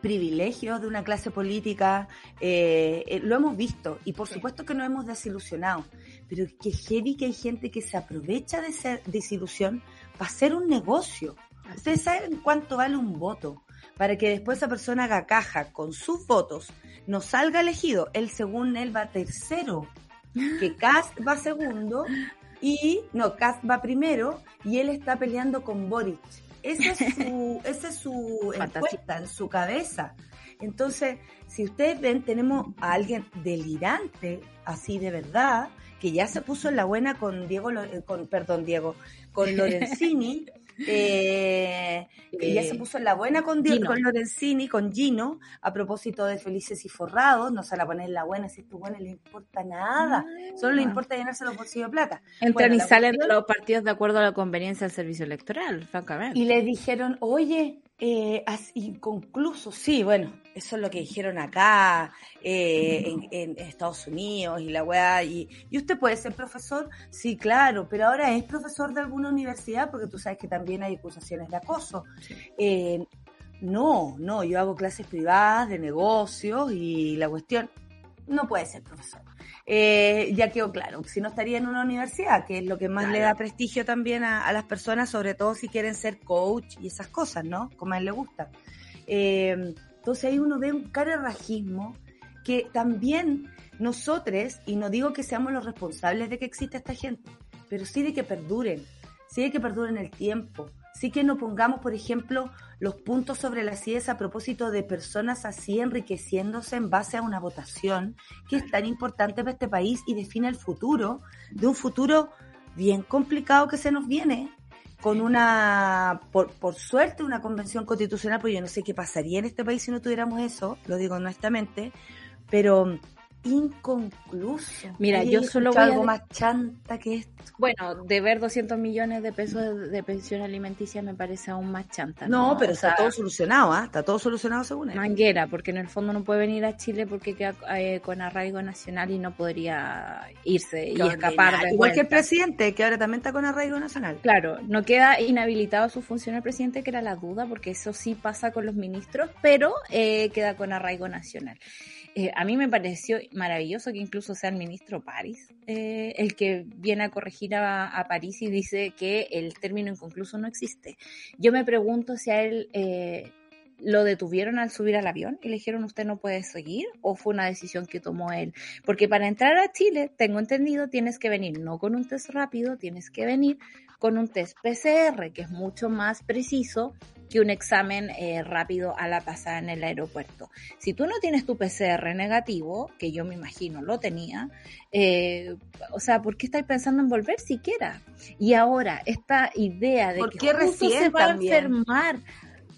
privilegios de una clase política. eh, eh, lo hemos visto y por supuesto que nos hemos desilusionado, pero que heavy que hay gente que se aprovecha de esa desilusión para hacer un negocio. Ustedes saben cuánto vale un voto para que después esa persona haga caja con sus votos, no salga elegido. Él, según él, va tercero, que Cast va segundo y, no, Cast va primero y él está peleando con Boric. Esa es su, esa es su encuesta en su cabeza. Entonces, si ustedes ven, tenemos a alguien delirante, así de verdad, que ya se puso en la buena con Diego, eh, con, perdón, Diego, con Lorenzini, eh, que ya se puso en la buena con, Di- Gino. con Lorenzini, con Gino, a propósito de Felices y Forrados, no se la ponen en la buena, si a estos buenos le importa nada, solo le importa llenarse los bolsillos de plata. Entran Bueno, y salen los partidos de acuerdo a la conveniencia del servicio electoral, francamente. Y le dijeron, oye, eh, inconcluso, sí, bueno, eso es lo que dijeron acá, eh, en, en Estados Unidos y la weá. Y, ¿Y usted puede ser profesor? Sí, claro, pero ahora es profesor de alguna universidad porque tú sabes que también hay acusaciones de acoso. Eh, no, no, yo hago clases privadas de negocios y la cuestión no puede ser profesor. Eh, ya quedó claro, si no estaría en una universidad, que es lo que más le da prestigio también a, a las personas, sobre todo si quieren ser coach y esas cosas, ¿no? Como a él le gusta. Eh, entonces ahí uno ve un carerrajismo que también nosotros, y no digo que seamos los responsables de que exista esta gente, pero sí de que perduren, sí de que perduren el tiempo, sí que no pongamos, por ejemplo, los puntos sobre las IES a propósito de personas así enriqueciéndose en base a una votación que es tan importante para este país y define el futuro, de un futuro bien complicado que se nos viene, con una, por, por suerte, una convención constitucional, pues yo no sé qué pasaría en este país si no tuviéramos eso, lo digo honestamente, pero inconcluso. Mira, yo solo voy a algo de- más chanta que esto. Bueno, deber 200 millones de pesos de, de pensión alimenticia me parece aún más chanta. No, pero O sea, está todo solucionado, ¿ah? Está todo solucionado según él. Manguera, porque en el fondo no puede venir a Chile porque queda eh, con arraigo nacional y no podría irse y escapar de Igual que el presidente, que ahora también está con arraigo nacional. Claro, no queda inhabilitado su función el presidente, que era la duda, porque eso sí pasa con los ministros, pero eh, queda con arraigo nacional. Eh, a mí me pareció maravilloso que incluso sea el ministro París eh, el que viene a corregir a, a París y dice que el término inconcluso no existe. Yo me pregunto si a él eh, lo detuvieron al subir al avión y le dijeron usted no puede seguir o fue una decisión que tomó él. Porque para entrar a Chile, tengo entendido, tienes que venir no con un test rápido, tienes que venir con un test PCR, que es mucho más preciso que un examen eh, rápido a la pasada en el aeropuerto. Si tú no tienes tu PCR negativo, que yo me imagino lo tenía, eh, o sea, ¿por qué estáis pensando en volver siquiera? Y ahora, esta idea de ¿Por que justo se va también? a enfermar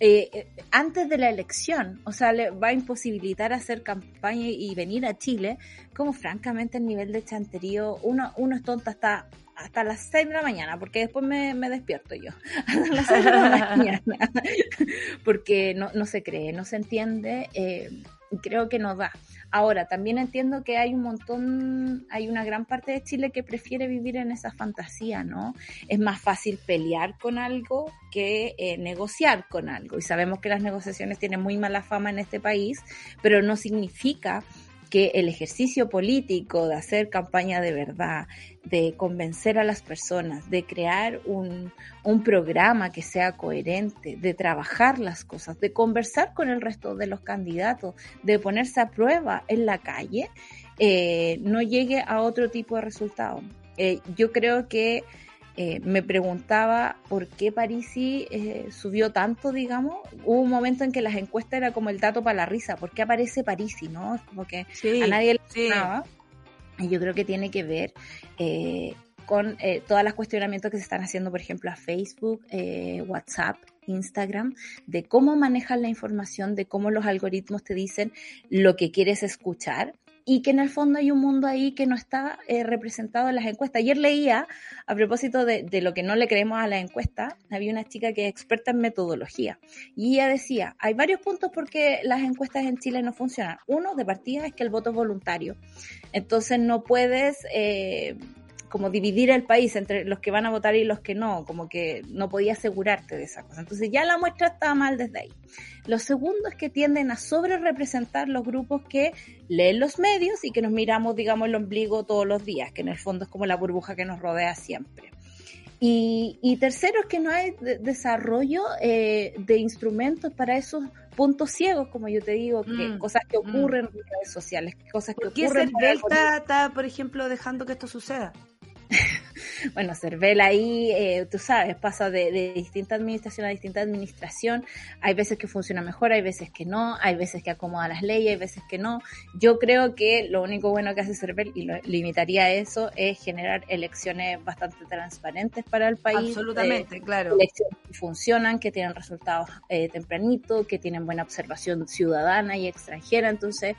eh, eh, antes de la elección, o sea, le va a imposibilitar hacer campaña y venir a Chile, como francamente el nivel de chanterío, uno, uno es tonta hasta hasta las 6 de la mañana, porque después me, me despierto yo, a las 6 de la mañana, porque no, no se cree, no se entiende, eh, creo que no da. Ahora, también entiendo que hay un montón, hay una gran parte de Chile que prefiere vivir en esa fantasía, ¿no? Es más fácil pelear con algo que eh, negociar con algo. Y sabemos que las negociaciones tienen muy mala fama en este país, pero no significa que el ejercicio político de hacer campaña de verdad, de convencer a las personas, de crear un, un, programa que sea coherente, de trabajar las cosas, de conversar con el resto de los candidatos, de ponerse a prueba en la calle, eh, no llegue a otro tipo de resultado. Eh, yo creo que eh, me preguntaba por qué Parisi eh, subió tanto, digamos. Hubo un momento en que las encuestas era como el dato para la risa. ¿Por qué aparece Parisi? ¿No? Es como que Sí, a nadie le sí. sonaba. Y yo creo que tiene que ver eh, con eh, todas las cuestionamientos que se están haciendo, por ejemplo, a Facebook, WhatsApp, Instagram, de cómo manejas la información, de cómo los algoritmos te dicen lo que quieres escuchar y que en el fondo hay un mundo ahí que no está eh, representado en las encuestas. Ayer leía, a propósito de, de lo que no le creemos a la encuesta, había una chica que es experta en metodología y ella decía, hay varios puntos por qué las encuestas en Chile no funcionan. Uno, de partida, es que el voto es voluntario. Entonces no puedes... eh, como dividir el país entre los que van a votar y los que no, como que no podía asegurarte de esa cosa. Entonces ya la muestra estaba mal desde ahí. Lo segundo es que tienden a sobre representar los grupos que leen los medios y que nos miramos, digamos, el ombligo todos los días, que en el fondo es como la burbuja que nos rodea siempre. Y, y tercero es que no hay de- desarrollo eh, de instrumentos para esos puntos ciegos, como yo te digo, que Mm, cosas que mm. ocurren en redes sociales, cosas que ¿Por qué ocurren por está, está, por ejemplo, dejando que esto suceda? Bueno, Cervel ahí, eh, tú sabes, pasa de, de distinta administración a distinta administración. Hay veces que funciona mejor, hay veces que no, hay veces que acomoda las leyes, hay veces que no. Yo creo que lo único bueno que hace Cervel, y lo limitaría a eso, es generar elecciones bastante transparentes para el país. Absolutamente, eh, claro. elecciones que funcionan, que tienen resultados eh, tempranito, que tienen buena observación ciudadana y extranjera. Entonces,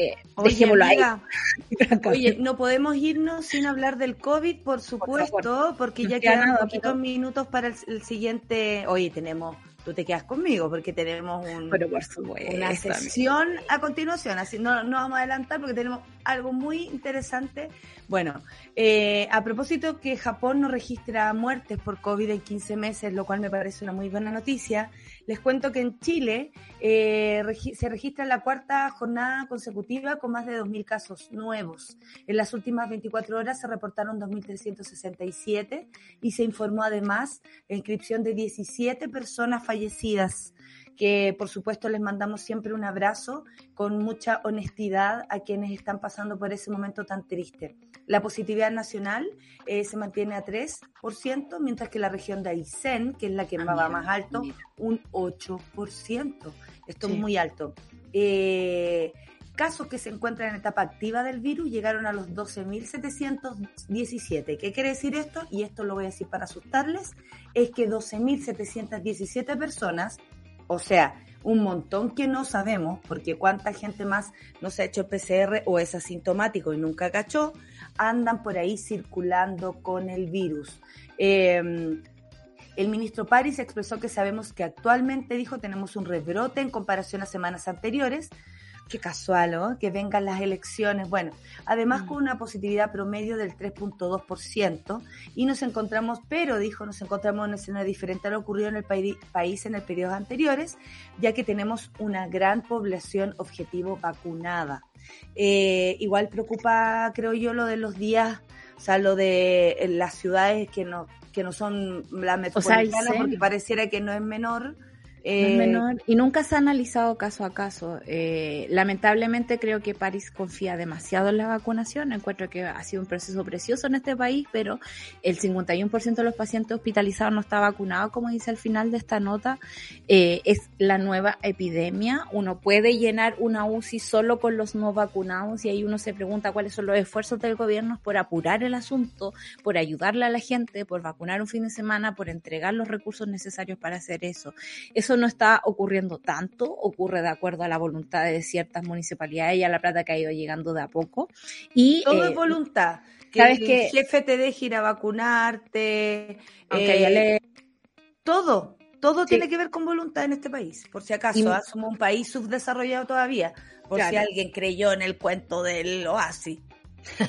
eh, Oye, dejémoslo ahí. Oye, no podemos irnos sin hablar del COVID, por supuesto, porque ya queda quedan nada, poquitos pero- minutos para el, el siguiente. Oye, tenemos, tú te quedas conmigo porque tenemos un, supuesto. una sesión a continuación, así no, no vamos a adelantar porque tenemos algo muy interesante. Bueno, eh, a propósito que Japón no registra muertes por COVID en 15 meses, lo cual me parece una muy buena noticia, les cuento que en Chile eh, se registra la cuarta jornada consecutiva con más de 2.000 casos nuevos. En las últimas 24 horas se reportaron 2.367 y se informó además la inscripción de 17 personas fallecidas que por supuesto les mandamos siempre un abrazo con mucha honestidad a quienes están pasando por ese momento tan triste. La positividad nacional eh, se mantiene a 3%, mientras que la región de Aysén, que es la que Ah, va mira, más alto, mira. un 8%. Esto Sí. es muy alto. Eh, casos que se encuentran en etapa activa del virus llegaron a los 12.717. ¿Qué quiere decir esto? Y esto lo voy a decir para asustarles, es que 12.717 personas, o sea, un montón que no sabemos, porque cuánta gente más no se ha hecho PCR o es asintomático y nunca cachó, andan por ahí circulando con el virus. Eh, el ministro París expresó que sabemos que actualmente, dijo, tenemos un rebrote en comparación a semanas anteriores. Qué casual, ¿no? Que vengan las elecciones. Bueno, además Mm. con una positividad promedio del 3.2% y nos encontramos, pero dijo, nos encontramos en una escena diferente a lo ocurrido en el paí- país en el periodos anteriores, ya que tenemos una gran población objetivo vacunada. Eh, igual preocupa, creo yo, lo de los días, o sea, lo de eh, las ciudades que no, que no son la metropolitana, Aysén. porque pareciera que no es menor. Eh, menor y nunca se ha analizado caso a caso. Eh, lamentablemente creo que París confía demasiado en la vacunación. Encuentro que ha sido un proceso precioso en este país, pero el 51% de los pacientes hospitalizados no está vacunado, como dice al final de esta nota. Eh, es la nueva epidemia. Uno puede llenar una UCI solo con los no vacunados y ahí uno se pregunta cuáles son los esfuerzos del gobierno por apurar el asunto, por ayudarle a la gente, por vacunar un fin de semana, por entregar los recursos necesarios para hacer eso. Eso no está ocurriendo tanto, ocurre de acuerdo a la voluntad de ciertas municipalidades y a la plata que ha ido llegando de a poco. Y todo eh, es voluntad. Que ¿sabes el jefe te deje ir a vacunarte. eh, le- Todo, todo Sí. tiene que ver con voluntad en este país. Por si acaso, Y- ¿ah? somos un país subdesarrollado todavía. Por si alguien creyó en el cuento del oasis.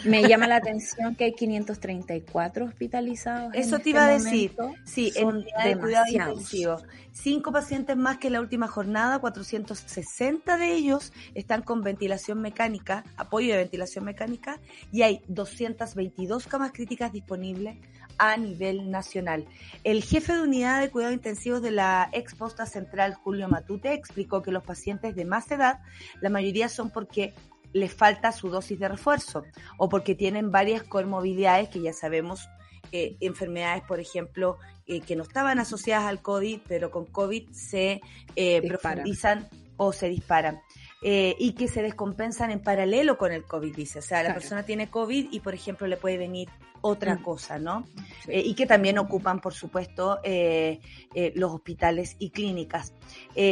Me llama la atención que hay 534 hospitalizados. en Eso te este iba a decir. Sí, en de cuidado intensivo. Cinco pacientes más que en la última jornada, 460 de ellos están con ventilación mecánica, apoyo de ventilación mecánica, y hay 222 camas críticas disponibles a nivel nacional. El jefe de unidad de cuidado intensivos de la ex posta central, Julio Matute, explicó que los pacientes de más edad, la mayoría son porque les falta su dosis de refuerzo o porque tienen varias comorbilidades que ya sabemos eh, enfermedades, por ejemplo, eh, que no estaban asociadas al COVID, pero con COVID se eh, profundizan o se disparan. Y que se descompensan en paralelo con el COVID, dice. O sea, la Claro. persona tiene COVID y, por ejemplo, le puede venir otra Mm. cosa, ¿no? Sí. Y que también ocupan, por supuesto, los hospitales y clínicas.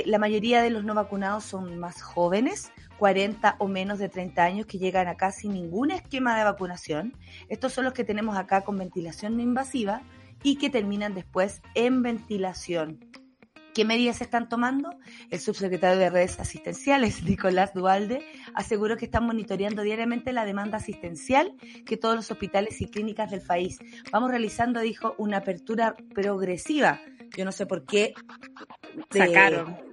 La mayoría de los no vacunados son más jóvenes, 40 o menos de 30 años, que llegan acá sin ningún esquema de vacunación. Estos son los que tenemos acá con ventilación no invasiva y que terminan después en ventilación. ¿Qué medidas se están tomando? El subsecretario de Redes Asistenciales, Nicolás Dualde, aseguró que están monitoreando diariamente la demanda asistencial que todos los hospitales y clínicas del país. Vamos realizando, dijo, una apertura progresiva. Yo no sé por qué. de- Sacaron.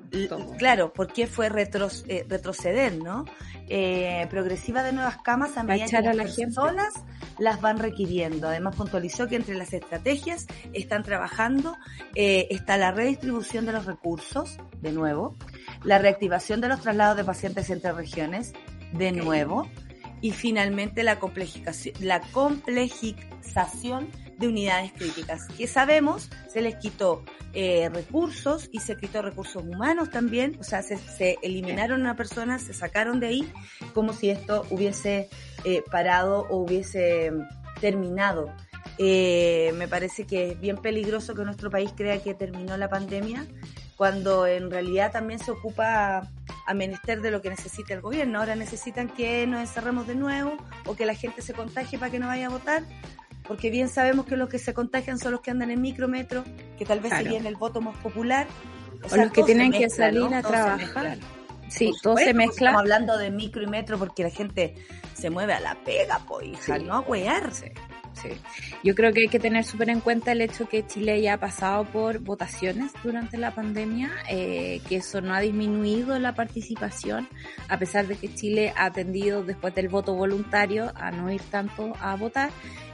Claro, por qué fue eh, retroceder, ¿no? Eh, progresiva de nuevas camas a medida que las la gente. personas las van requiriendo. Además, puntualizó que entre las estrategias están trabajando eh, está la redistribución de los recursos, de nuevo, la reactivación de los traslados de pacientes entre regiones, de nuevo, y finalmente la complejización, la complejización de unidades críticas, que sabemos se les quitó eh, recursos y se quitó recursos humanos también, o sea, se, se eliminaron a personas, se sacaron de ahí, como si esto hubiese eh, parado o hubiese mm, terminado. Eh, me parece que es bien peligroso que nuestro país crea que terminó la pandemia, cuando en realidad también se ocupa a menester de lo que necesita el gobierno. Ahora necesitan que nos encerremos de nuevo o que la gente se contagie para que no vaya a votar, porque bien sabemos que los que se contagian son los que andan en micrometro, que tal vez Claro. serían el voto más popular. O sea, los que tienen que salir ¿no? a Todo trabajar. Sí, todo se mezcla. Estamos hablando de micro y metro porque la gente se mueve a la pega, po, hija, Sí. no a huearse. Sí. Yo creo que hay que tener súper en cuenta el hecho que Chile ya ha pasado por votaciones durante la pandemia, eh, que eso no ha disminuido la participación, a pesar de que Chile ha tendido después del voto voluntario a no ir tanto a votar,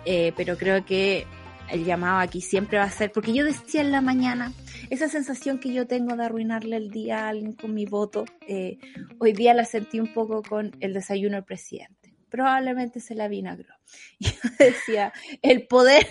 eh, pero creo que el llamado aquí siempre va a ser, porque yo decía en la mañana, esa sensación que yo tengo de arruinarle el día a alguien con mi voto, eh, hoy día la sentí un poco con el desayuno del presidente. Probablemente se la vinagró. Y yo decía, el poder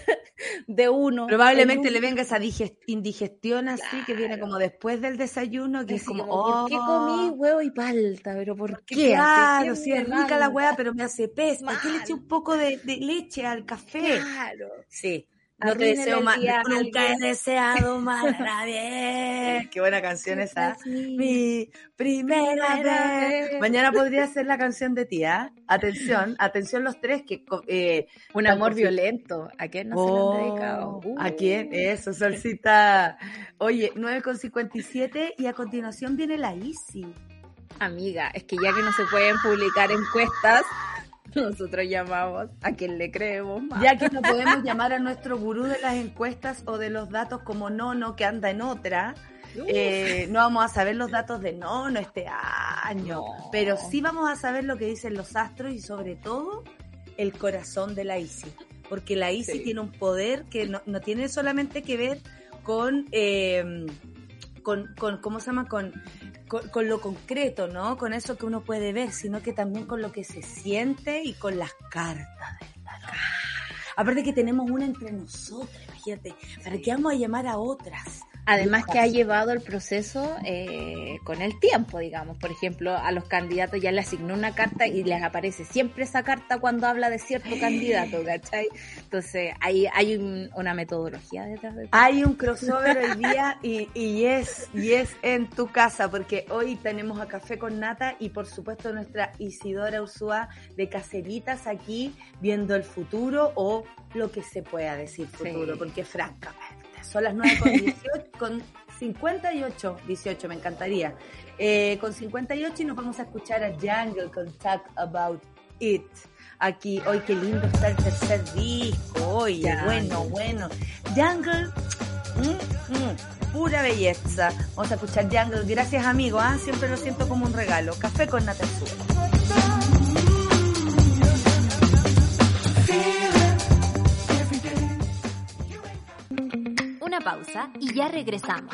de uno. Probablemente le venga esa digest- indigestión así que viene como después del desayuno, que es como, como, ¿por qué oh, comí huevo y palta? ¿Pero por qué? Claro, sí, es rica la hueá, pero me hace pez. ¿Por qué le eché un poco de, de leche al café? Claro. Sí. No te deseo el mal. día a Nunca he deseado mal a nadie. Qué buena canción esa. Es mi- primera Primera vez. vez. Mañana podría ser la canción de tía. Atención, atención los tres que co- eh, Un amor violento. ¿A quién no se lo han dedicado? Oh, ¿A quién? Uh. Eso, Solcita. Oye, 9,57 y a continuación viene la Easy. Amiga, es que ya que no se pueden publicar encuestas, nosotros llamamos a quien le creemos más. Ya que no podemos llamar a nuestro gurú de las encuestas o de los datos como Nono que anda en otra, eh, no vamos a saber los datos de Nono este año, No. pero sí vamos a saber lo que dicen los astros y sobre todo el corazón de la Easy. Porque la Sí. tiene un poder que no, no tiene solamente que ver con, eh, con, con, ¿cómo se llama? Con, con, con lo concreto, ¿no? Con eso que uno puede ver, sino que también con lo que se siente y con las cartas del tarot. Aparte que tenemos una entre nosotras, imagínate, ¿para qué vamos a llamar a otras? Además que ha llevado el proceso eh, con el tiempo, digamos. Por ejemplo, a los candidatos ya le asignó una carta y les aparece siempre esa carta cuando habla de cierto candidato, ¿cachai? Entonces, hay, hay un- una metodología detrás de todo. Hay un crossover hoy día y, y es, y es en tu casa, porque hoy tenemos a Café con Nata y por supuesto nuestra Isidora Ursúa de Caseritas aquí viendo el futuro o lo que se pueda decir futuro, Sí. porque francamente son las 9 con, 18, con 58, 18 me encantaría, eh, con 58 y nos vamos a escuchar a Jungle con Talk About It. Aquí, hoy qué lindo está el tercer disco, oye, bueno, bueno. Jungle, mm, mm, pura belleza. Vamos a escuchar Jungle, gracias amigo, ¿ah? siempre lo siento como un regalo. Café con Nata Una pausa y ya regresamos.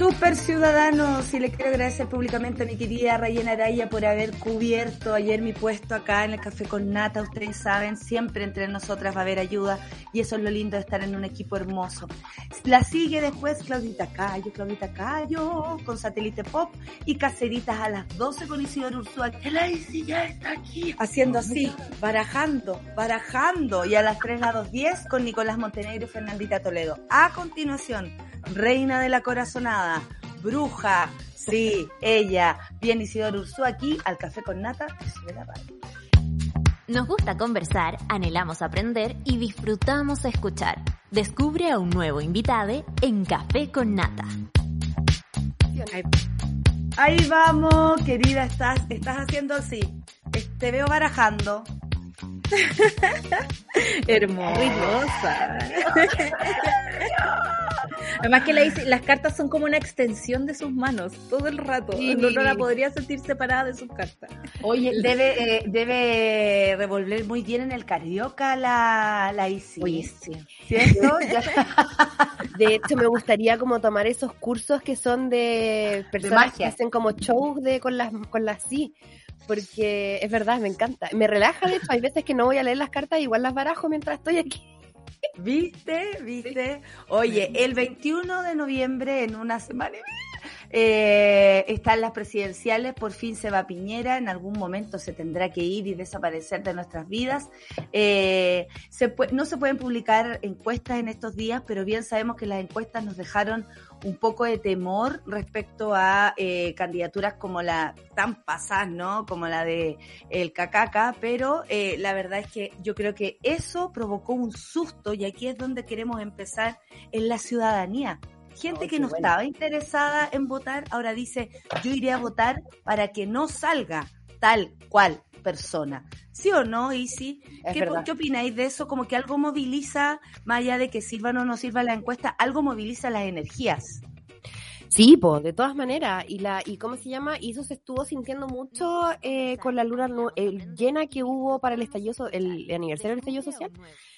Super ciudadanos, y le quiero agradecer públicamente a mi querida Rayena Araya por haber cubierto ayer mi puesto acá en el Café con Nata. Ustedes saben, siempre entre nosotras va a haber ayuda y eso es lo lindo de estar en un equipo hermoso. La sigue después Claudita Cayo, Claudita Cayo con Satélite Pop y Caceritas a las 12 con Isidoro Ursúa. El ICI ya está aquí. Haciendo así, barajando, barajando. Y a las 3 a 2.10 con Nicolás Montenegro y Fernandita Toledo. A continuación, Reina de la Corazonada, Bruja, sí, ella, bien Isidoro Ursúa aquí al Café con Nata de la radio. Nos gusta conversar, anhelamos aprender y disfrutamos escuchar. Descubre a un nuevo invitado en Café con Nata. Ahí, vamos, querida, estás, estás haciendo así. Te veo barajando. Hermosa. Además que la hice- las cartas son como una extensión de sus manos todo el rato. Sí. No, no la podría sentir separada de sus cartas. Oye, debe, eh, debe revolver muy bien en el carioca la, la Isi. Oye, sí. ¿cierto? Ya- De hecho, me gustaría como tomar esos cursos que son de personas que hacen como shows de con las con las sí, porque es verdad, me encanta. Me relaja, de hecho, hay veces que no voy a leer las cartas, igual las barajo mientras estoy aquí. ¿Viste? ¿Viste? Oye, el 21 de noviembre, en una semana y media, eh, están las presidenciales, por fin se va Piñera, en algún momento se tendrá que ir y desaparecer de nuestras vidas. Eh, se no se pueden publicar encuestas en estos días, pero bien sabemos que las encuestas nos dejaron un poco de temor respecto a eh, candidaturas como la tan pasadas, ¿no? Como la de el Cacaca, pero eh, la verdad es que yo creo que eso provocó un susto y aquí es donde queremos empezar en la ciudadanía. Gente Oh, que no bueno. estaba interesada en votar, ahora dice, yo iré a votar para que no salga tal cual persona. ¿Sí o no, Isi? ¿Qué. ¿Qué opináis de eso? Como que algo moviliza, más allá de que sirvan o no sirva la encuesta, algo moviliza las energías. Sí, pues, de todas maneras. Y la y cómo se llama, y eso se estuvo sintiendo mucho eh, con la luna el llena que hubo para el estallido, so- el, aniversario del estallido social,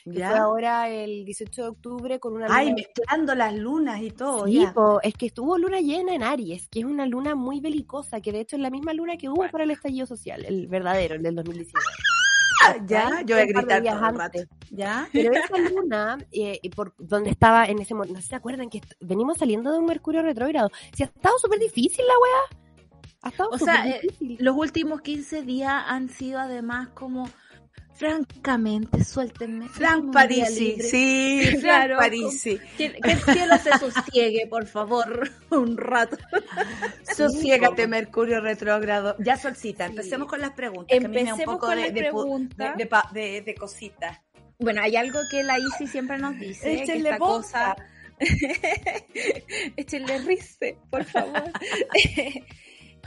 que ¿Ya? fue ahora el 18 de octubre con una Ay, luna mezclando las lunas y todo. Sí, ya. po, es que estuvo luna llena en Aries, que es una luna muy belicosa, que de hecho es la misma luna que hubo para el estallido social, el verdadero, el del 2019. Ya, yo voy a gritar días todo el rato. antes. ¿Ya? Pero esa luna, eh, por donde estaba en ese momento, no sé si se acuerdan que venimos saliendo de un Mercurio retrógrado. Si ha estado súper difícil la weá. Ha estado O súper sea, eh. Los últimos 15 días han sido además como, francamente, suéltenme. Frank Parisi, sí, Frank Claro, Parisi. Que, que el cielo se sosiegue, por favor, un rato. Sosiégate, Mercurio retrógrado. Ya, Solcita, empecemos con las preguntas. que a mí me da un Empecemos poco con de, las de preguntas. de, de cositas. Bueno, hay algo que la Isi siempre nos dice, que Échenle esta boca. cosa... Échenle riste, por favor.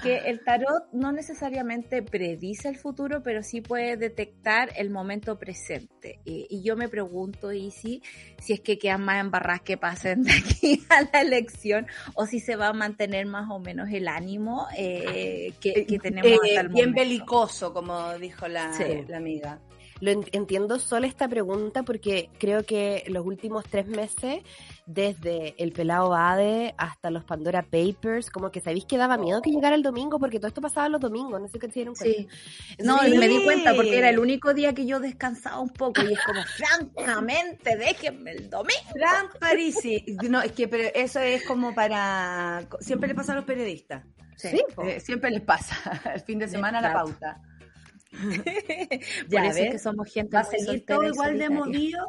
Que el tarot no necesariamente predice el futuro, pero sí puede detectar el momento presente. Y, y yo me pregunto, Isi, si es que quedan más embarradas que pasen de aquí a la elección, o si se va a mantener más o menos el ánimo eh, que, que tenemos Eh, hasta el bien momento. belicoso, como dijo la, Sí. la amiga. Lo en- entiendo solo esta pregunta porque creo que los últimos tres meses, desde el pelado Bade hasta los Pandora Papers, como que sabéis que daba miedo que llegara el domingo porque todo esto pasaba los domingos, no sé qué se dieron cuenta. Sí. No, Sí. y me di cuenta porque era el único día que yo descansaba un poco y es como, francamente, déjenme el domingo. Fran Parisi. No, es que pero eso es como para. Siempre le pasa a los periodistas. Sí. Eh, siempre les pasa. El fin de semana la Claro. pauta. Por Ya, eso es que somos gente Va a seguir todo igual de movido.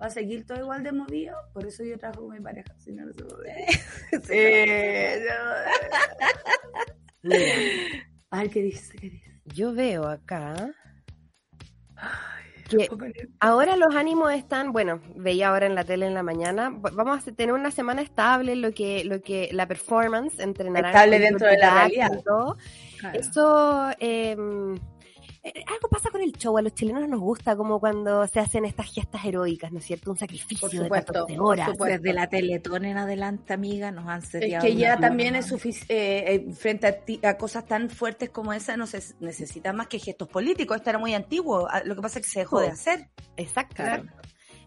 Va a seguir todo igual de movido. Por eso yo trabajo con mi pareja. Si no, no se puede. Sí, no. Ay, ¿qué dice? ¿Qué dice? Yo veo acá que ahora los ánimos están, bueno, veía ahora en la tele en la mañana, vamos a tener una semana estable, lo que, lo que la performance entre Naranjo Estable dentro de la realidad. Claro. Eso, eh, algo pasa con el show, a los chilenos nos gusta como cuando se hacen estas gestas heroicas, ¿no es cierto? Un sacrificio Por de supuesto, 14 por horas. supuesto. Desde la Teletón en adelante, amiga, nos han Es que ya también es suficiente, frente a, ti- a cosas tan fuertes como esa, no se necesita más que gestos políticos. Esto era muy antiguo. Ah, Lo que pasa es que se dejó de hacer. Exacto. Claro.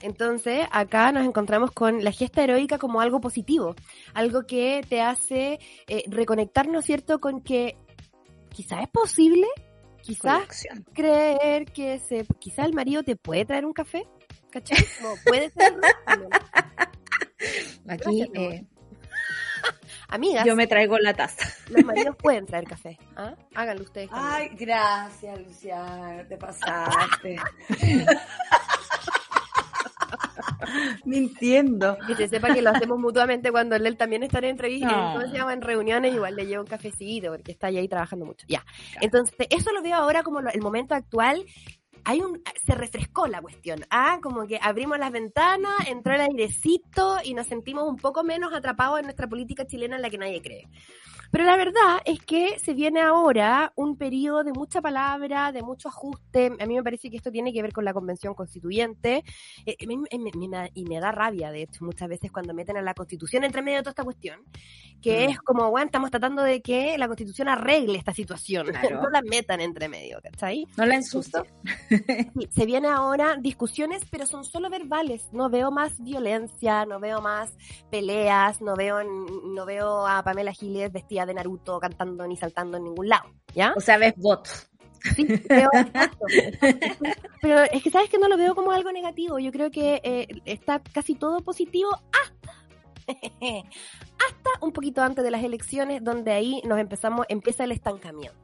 Entonces, acá nos encontramos con la gesta heroica como algo positivo, algo que te hace eh, reconectar, ¿no es cierto?, con que quizás es posible, quizás Conexión. creer que se, quizás el marido te puede traer un café, ¿cachai? Como puede ser. Aquí Gracias, eh, Amigas, yo me traigo la taza. los maridos pueden traer café. ¿ah? Háganlo ustedes. también. Ay, gracias, Luciana, te pasaste. Mintiendo. Que se sepa que lo hacemos mutuamente cuando él también está en entrevistas, No. ¿cómo se llama? En reuniones, igual le lleva un cafecito porque está ahí trabajando mucho. Ya. Entonces, eso lo veo ahora como lo- el momento actual. Hay un, se refrescó la cuestión. Ah, como que abrimos las ventanas, entró el airecito y nos sentimos un poco menos atrapados en nuestra política chilena en la que nadie cree. Pero la verdad es que se viene ahora un periodo de mucha palabra, de mucho ajuste. A mí me parece que esto tiene que ver con la convención constituyente. Eh, me- me- me- me- y me da rabia, de hecho, muchas veces cuando meten a la constitución entre medio de toda esta cuestión, que Mm. es como, bueno, estamos tratando de que la constitución arregle esta situación, Claro. no la metan entre medio, ¿cachai? No la ensucio. Sí, se viene ahora discusiones, pero son solo verbales. No veo más violencia, no veo más peleas, no veo, no veo a Pamela Giles vestida de Naruto cantando ni saltando en ningún lado, ¿ya? O sea, ves votos. Sí, veo. Pero es que sabes que no lo veo como algo negativo. Yo creo que eh, está casi todo positivo hasta hasta un poquito antes de las elecciones, donde ahí nos empezamos, empieza el estancamiento.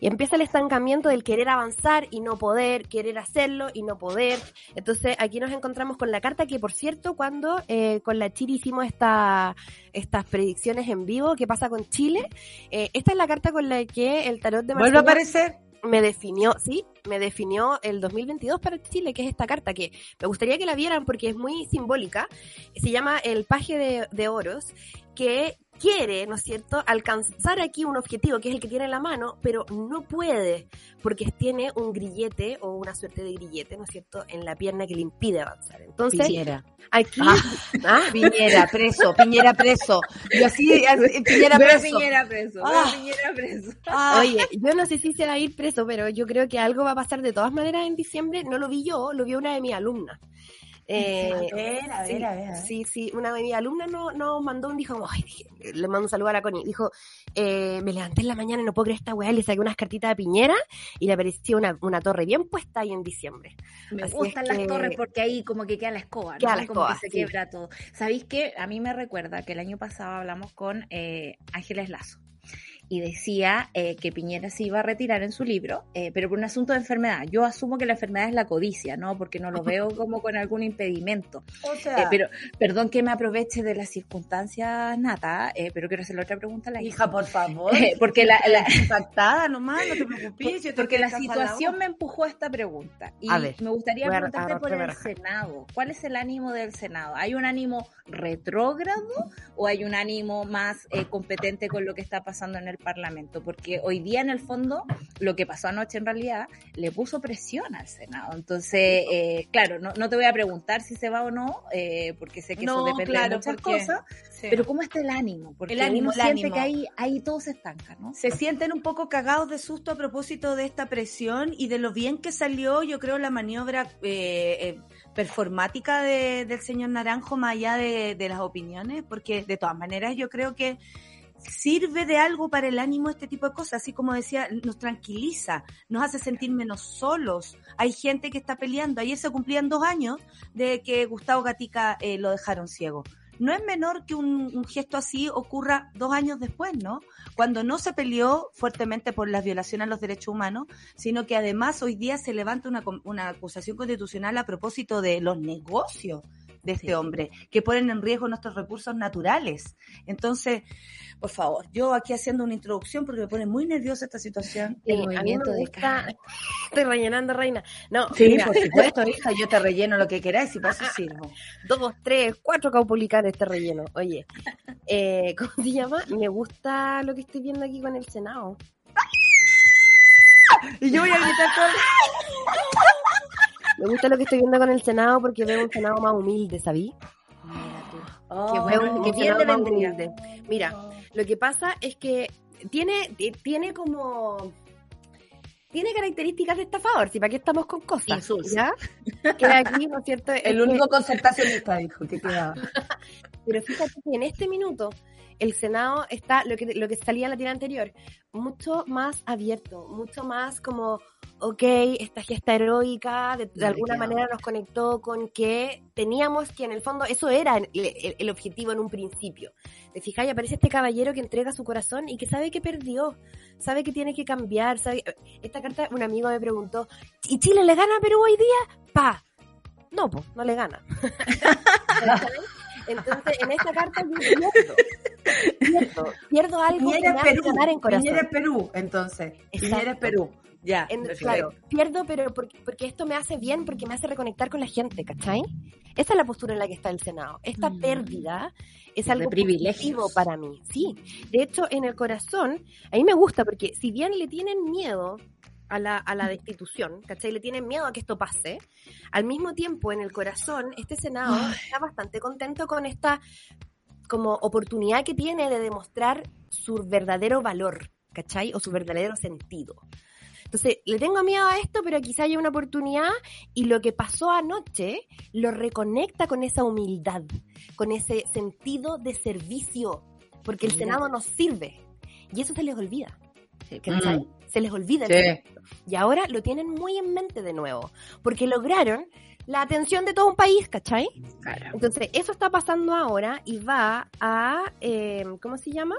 Y empieza el estancamiento del querer avanzar y no poder, querer hacerlo y no poder. Entonces aquí nos encontramos con la carta que, por cierto, cuando eh, con la Chiri hicimos esta, estas predicciones en vivo, ¿qué pasa con Chile? Eh, esta es la carta con la que el tarot de ¿Vuelve a Marcelo aparecer? me definió, sí, me definió el 2022 para Chile, que es esta carta que me gustaría que la vieran porque es muy simbólica. Se llama el paje de, de oros, que quiere, ¿no es cierto?, alcanzar aquí un objetivo que es el que tiene en la mano, pero no puede porque tiene un grillete o una suerte de grillete, ¿no es cierto?, en la pierna que le impide avanzar. Entonces, Piñera. aquí... Ah. Ah, Piñera preso, Piñera preso. Yo así, así, Piñera preso. Piñera preso. Ah. Piñera preso. Ah, Oye, yo no sé si se va a ir preso, pero yo creo que algo va a pasar de todas maneras en diciembre. No lo vi yo, lo vio una de mis alumnas. Eh, a ver, a ver, sí, a ver, a ver. Sí, sí, una de mis alumnas nos no mandó un, dijo, ay, dije, le mando un saludo a la Connie, dijo, eh, me levanté en la mañana y no puedo creer esta weá, le saqué unas cartitas de piñera y le apareció una, una torre bien puesta ahí en diciembre. Me Así gustan las que- torres porque ahí como que queda la escoba, ¿no? Queda la como escoba, que se sí. quiebra todo. ¿Sabéis qué? A mí me recuerda que el año pasado hablamos con eh, Ángeles Lazo y decía eh, que Piñera se iba a retirar en su libro, eh, pero por un asunto de enfermedad. Yo asumo que la enfermedad es la codicia, ¿no? Porque no lo veo como con algún impedimento. o Eh, sea, pero perdón que me aproveche de las circunstancias, Nata, eh, pero quiero hacer otra pregunta a la hija, por favor. Eh, porque la- la- impactada nomás, no te preocupes. yo te Porque la situación me empujó a esta pregunta. Y A ver, me gustaría a preguntarte por el. Senado. ¿Cuál es el ánimo del Senado? ¿Hay un ánimo retrógrado o hay un ánimo más eh, competente con lo que está pasando en el Parlamento, porque hoy día en el fondo lo que pasó anoche en realidad le puso presión al Senado. Entonces, eh, claro, no, no te voy a preguntar si se va o no, eh, porque sé que eso depende claro, de muchas porque- cosas, Sí. pero ¿cómo está el ánimo? Porque El ánimo, uno el siente ánimo. que ahí, ahí todo se estanca, ¿no? se sienten un poco cagados de susto a propósito de esta presión y de lo bien que salió, yo creo, la maniobra eh, eh, performática de- del señor Naranjo, más allá de, de las opiniones, porque de todas maneras yo creo que sirve de algo para el ánimo este tipo de cosas, así como decía, nos tranquiliza, nos hace sentir menos solos. Hay gente que está peleando, ayer se cumplían dos años de que Gustavo Gatica eh, lo dejaron ciego. No es menor que un, un gesto así ocurra dos años después, ¿no? Cuando no se peleó fuertemente por las violaciones a los derechos humanos, sino que además hoy día se levanta una, una acusación constitucional a propósito de los negocios de este Sí. hombre, que ponen en riesgo nuestros recursos naturales. Entonces, por favor, yo aquí haciendo una introducción porque me pone muy nerviosa esta situación. El Sí, a mí me movimiento de cara. Estoy rellenando, reina. No, Sí, mira, por supuesto, hija, yo te relleno lo que queráis y para eso sirvo. dos, tres, cuatro caupolicanes este relleno. Oye, eh, ¿cómo se llama? Me gusta lo que estoy viendo aquí con el Senado. Y yo voy a gritar todo. Me gusta lo que estoy viendo con el Senado porque veo un Senado más humilde, ¿sabí? Mira tú. Oh, Qué Veo bueno, un qué bien Senado le más vendría. humilde. Mira, lo que pasa es que tiene, tiene como... Tiene características de estafador, si para qué estamos con cosas, Insulso. ¿ya? Que aquí, ¿no es cierto? Es El que- único concertacionista dijo que quedaba. Pero fíjate que en este minuto el Senado está, lo que, lo que salía en la tira anterior, mucho más abierto, mucho más como, ok, esta gesta heroica de, de alguna manera nos conectó con que teníamos que en el fondo, eso era el, el- el objetivo en un principio. Te fijas, y aparece este caballero que entrega su corazón y que sabe que perdió, sabe que tiene que cambiar, sabe... Esta carta, un amigo me preguntó, ¿y Chile le gana a Perú hoy día? Pa. No, pues, no le gana. Entonces, en esta carta yo pierdo. Pierdo, pierdo algo que Perú. ganar en corazón. Piñera Perú, entonces. Piñera. Perú. Ya, En- claro, pierdo, pero porque, porque esto me hace bien, porque me hace reconectar con la gente, ¿cachai? Esa es la postura en la que está el Senado. Esta Mm. pérdida es algo positivo para mí, sí. De hecho, en el corazón, a mí me gusta porque si bien le tienen miedo a la, a la destitución, ¿cachai? Le tienen miedo a que esto pase, al mismo tiempo en el corazón, este Senado está bastante contento con esta como oportunidad que tiene de demostrar su verdadero valor, ¿cachai? O su verdadero sentido. Entonces, le tengo miedo a esto, pero quizá haya una oportunidad y lo que pasó anoche lo reconecta con esa humildad, con ese sentido de servicio, porque el. Senado nos sirve y eso se les olvida. Mm. Se les olvida. Sí. Y ahora lo tienen muy en mente de nuevo, porque lograron la atención de todo un país, ¿cachai? claro. Entonces, eso está pasando ahora y va a, eh, ¿cómo se llama?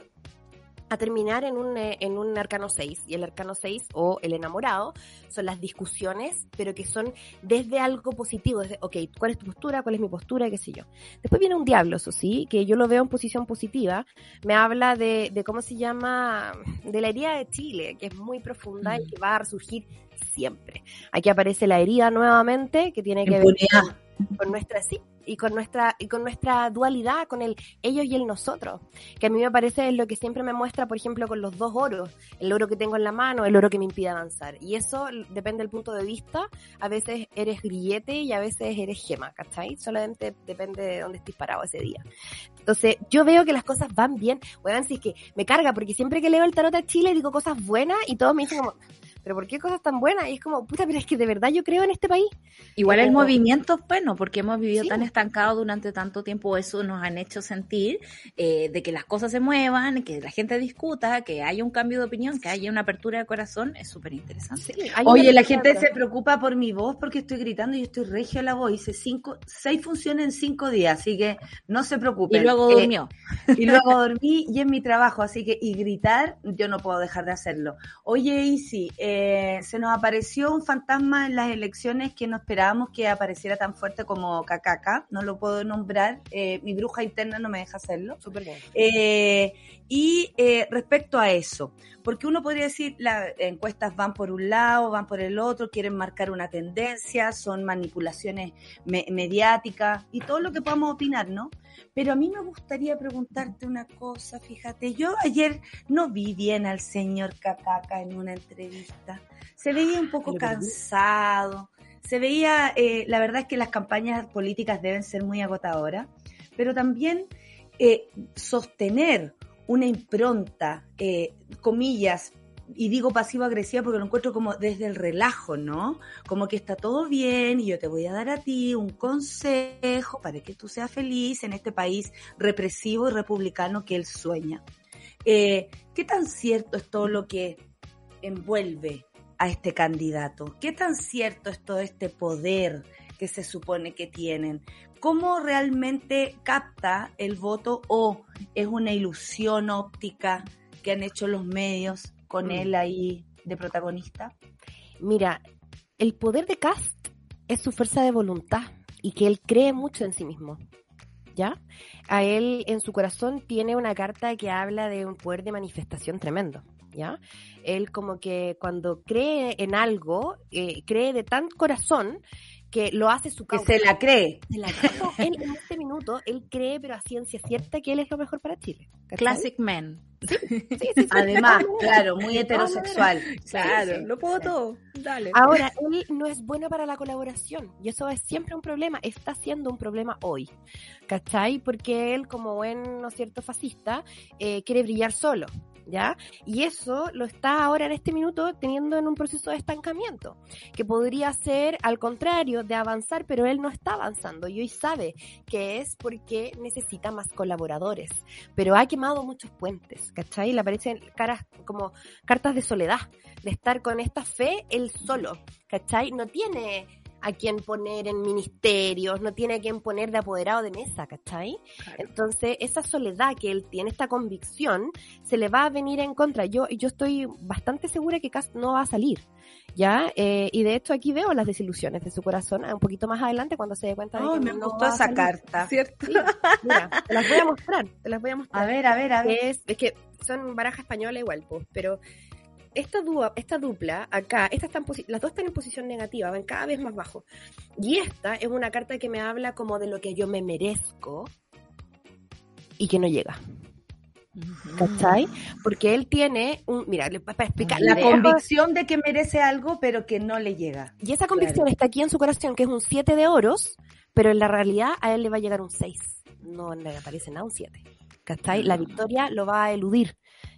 A terminar en un, eh, en un arcano 6. Y el arcano 6 o el enamorado son las discusiones, pero que son desde algo positivo, desde, ok, ¿cuál es tu postura? ¿Cuál es mi postura? ¿Qué sé yo? Después viene un diablo, eso sí, que yo lo veo en posición positiva. Me habla de, de ¿cómo se llama? De la herida de Chile, que es muy profunda y Mm. que va a resurgir siempre. Aquí aparece la herida nuevamente, que tiene que ver Impunidad. Con nuestra sí y con nuestra y con nuestra dualidad con el ellos y el nosotros que a mí me parece es lo que siempre me muestra por ejemplo con los dos oros el oro que tengo en la mano el oro que me impide avanzar. Y eso depende del punto de vista a veces eres grillete y a veces eres gema ¿cachai? solamente depende de dónde estés parado ese día. Entonces yo veo que las cosas van bien. Bueno si es que me carga porque siempre que leo el tarot a Chile digo cosas buenas y todos me dicen como pero ¿por qué cosas tan buenas? Y es como, puta, pero es que de verdad yo creo en este país. Igual el Como- movimiento es bueno, porque hemos vivido Sí. tan estancados durante tanto tiempo, eso nos han hecho sentir eh, de que las cosas se muevan, que la gente discuta, que haya un cambio de opinión, que haya una apertura de corazón, es súper interesante. Oye, la gente se preocupa por mi voz porque estoy gritando y yo estoy regio a la voz. Hice cinco, seis funciones en cinco días, así que no se Y preocupen. luego Eh, durmió. y luego dormí y en mi trabajo, así que y gritar yo no puedo dejar de hacerlo. Oye, Isi, eh, se nos apareció un fantasma en las elecciones que no esperábamos que apareciera tan fuerte como Cacaca, no lo puedo nombrar, eh, mi bruja interna no me deja hacerlo. Súper bien. Eh, Y eh, respecto a eso, porque uno podría decir, las encuestas van por un lado, van por el otro, quieren marcar una tendencia, son manipulaciones me- mediáticas y todo lo que podamos opinar, ¿no? Pero a mí me gustaría preguntarte una cosa, fíjate, yo ayer no vi bien al señor Cacaca en una entrevista, se veía un poco cansado, se veía, eh, la verdad es que las campañas políticas deben ser muy agotadoras, pero también eh, sostener una impronta, eh, comillas, y digo pasivo-agresiva porque lo encuentro como desde el relajo, ¿no? Como que está todo bien y yo te voy a dar a ti un consejo para que tú seas feliz en este país represivo y republicano que él sueña. Eh, ¿Qué tan cierto es todo lo que envuelve a este candidato? ¿Qué tan cierto es todo este poder que se supone que tienen? ¿Cómo realmente capta el voto o es una ilusión óptica que han hecho los medios con Mm. él ahí de protagonista? Mira, el poder de Cast es su fuerza de voluntad y que él cree mucho en sí mismo. ¿Ya? A él en su corazón tiene una carta que habla de un poder de manifestación tremendo. ¿Ya? Él como que cuando cree en algo, eh, cree de tan corazón que lo hace su Que causa. se la cree. Se la cree. Él en este minuto, él cree, pero a ciencia cierta, que él es lo mejor para Chile. ¿cachai? Classic man. Sí, sí, sí, Además, claro, muy heterosexual. Claro, Sí, sí, lo puedo todo. Dale. Ahora, él no es bueno para la colaboración y eso es siempre un problema, está siendo un problema hoy, ¿cachai? Porque él, como buen, ¿no es cierto?, fascista, eh, quiere brillar solo, ¿ya? Y eso lo está ahora en este minuto teniendo en un proceso de estancamiento, que podría ser al contrario, de avanzar, pero él no está avanzando y hoy sabe que es porque necesita más colaboradores, pero ha quemado muchos puentes, ¿cachai? Le aparecen caras como cartas de soledad, de estar con esta fe él solo, ¿cachai? No tiene a quien poner en ministerios, no tiene a quien poner de apoderado de mesa, ¿cachai? Entonces, esa soledad que él tiene, esta convicción, se le va a venir en contra. Yo, yo estoy bastante segura que Cast no va a salir, ¿ya? Eh, y de hecho aquí veo las desilusiones de su corazón, un poquito más adelante cuando se dé cuenta de Ay, que me no gustó va a esa salir. carta. ¿Cierto? Sí, mira, te las voy a mostrar, te las voy a mostrar A ver, a ver, a ver. es, es que son baraja española igual, pues, pero esta, dúa, esta dupla acá, esta está en posi- las dos están en posición negativa, van cada vez más bajo. Y esta es una carta que me habla como de lo que yo me merezco y que no llega, ¿cachai? Porque él tiene un, mira, para explicarle. La convicción de que merece algo, pero que no le llega. Y esa convicción está aquí en su corazón, que es un 7 de oros, pero en la realidad a él le va a llegar un 6. No le aparece nada un 7. ¿Cachai? La victoria lo va a eludir.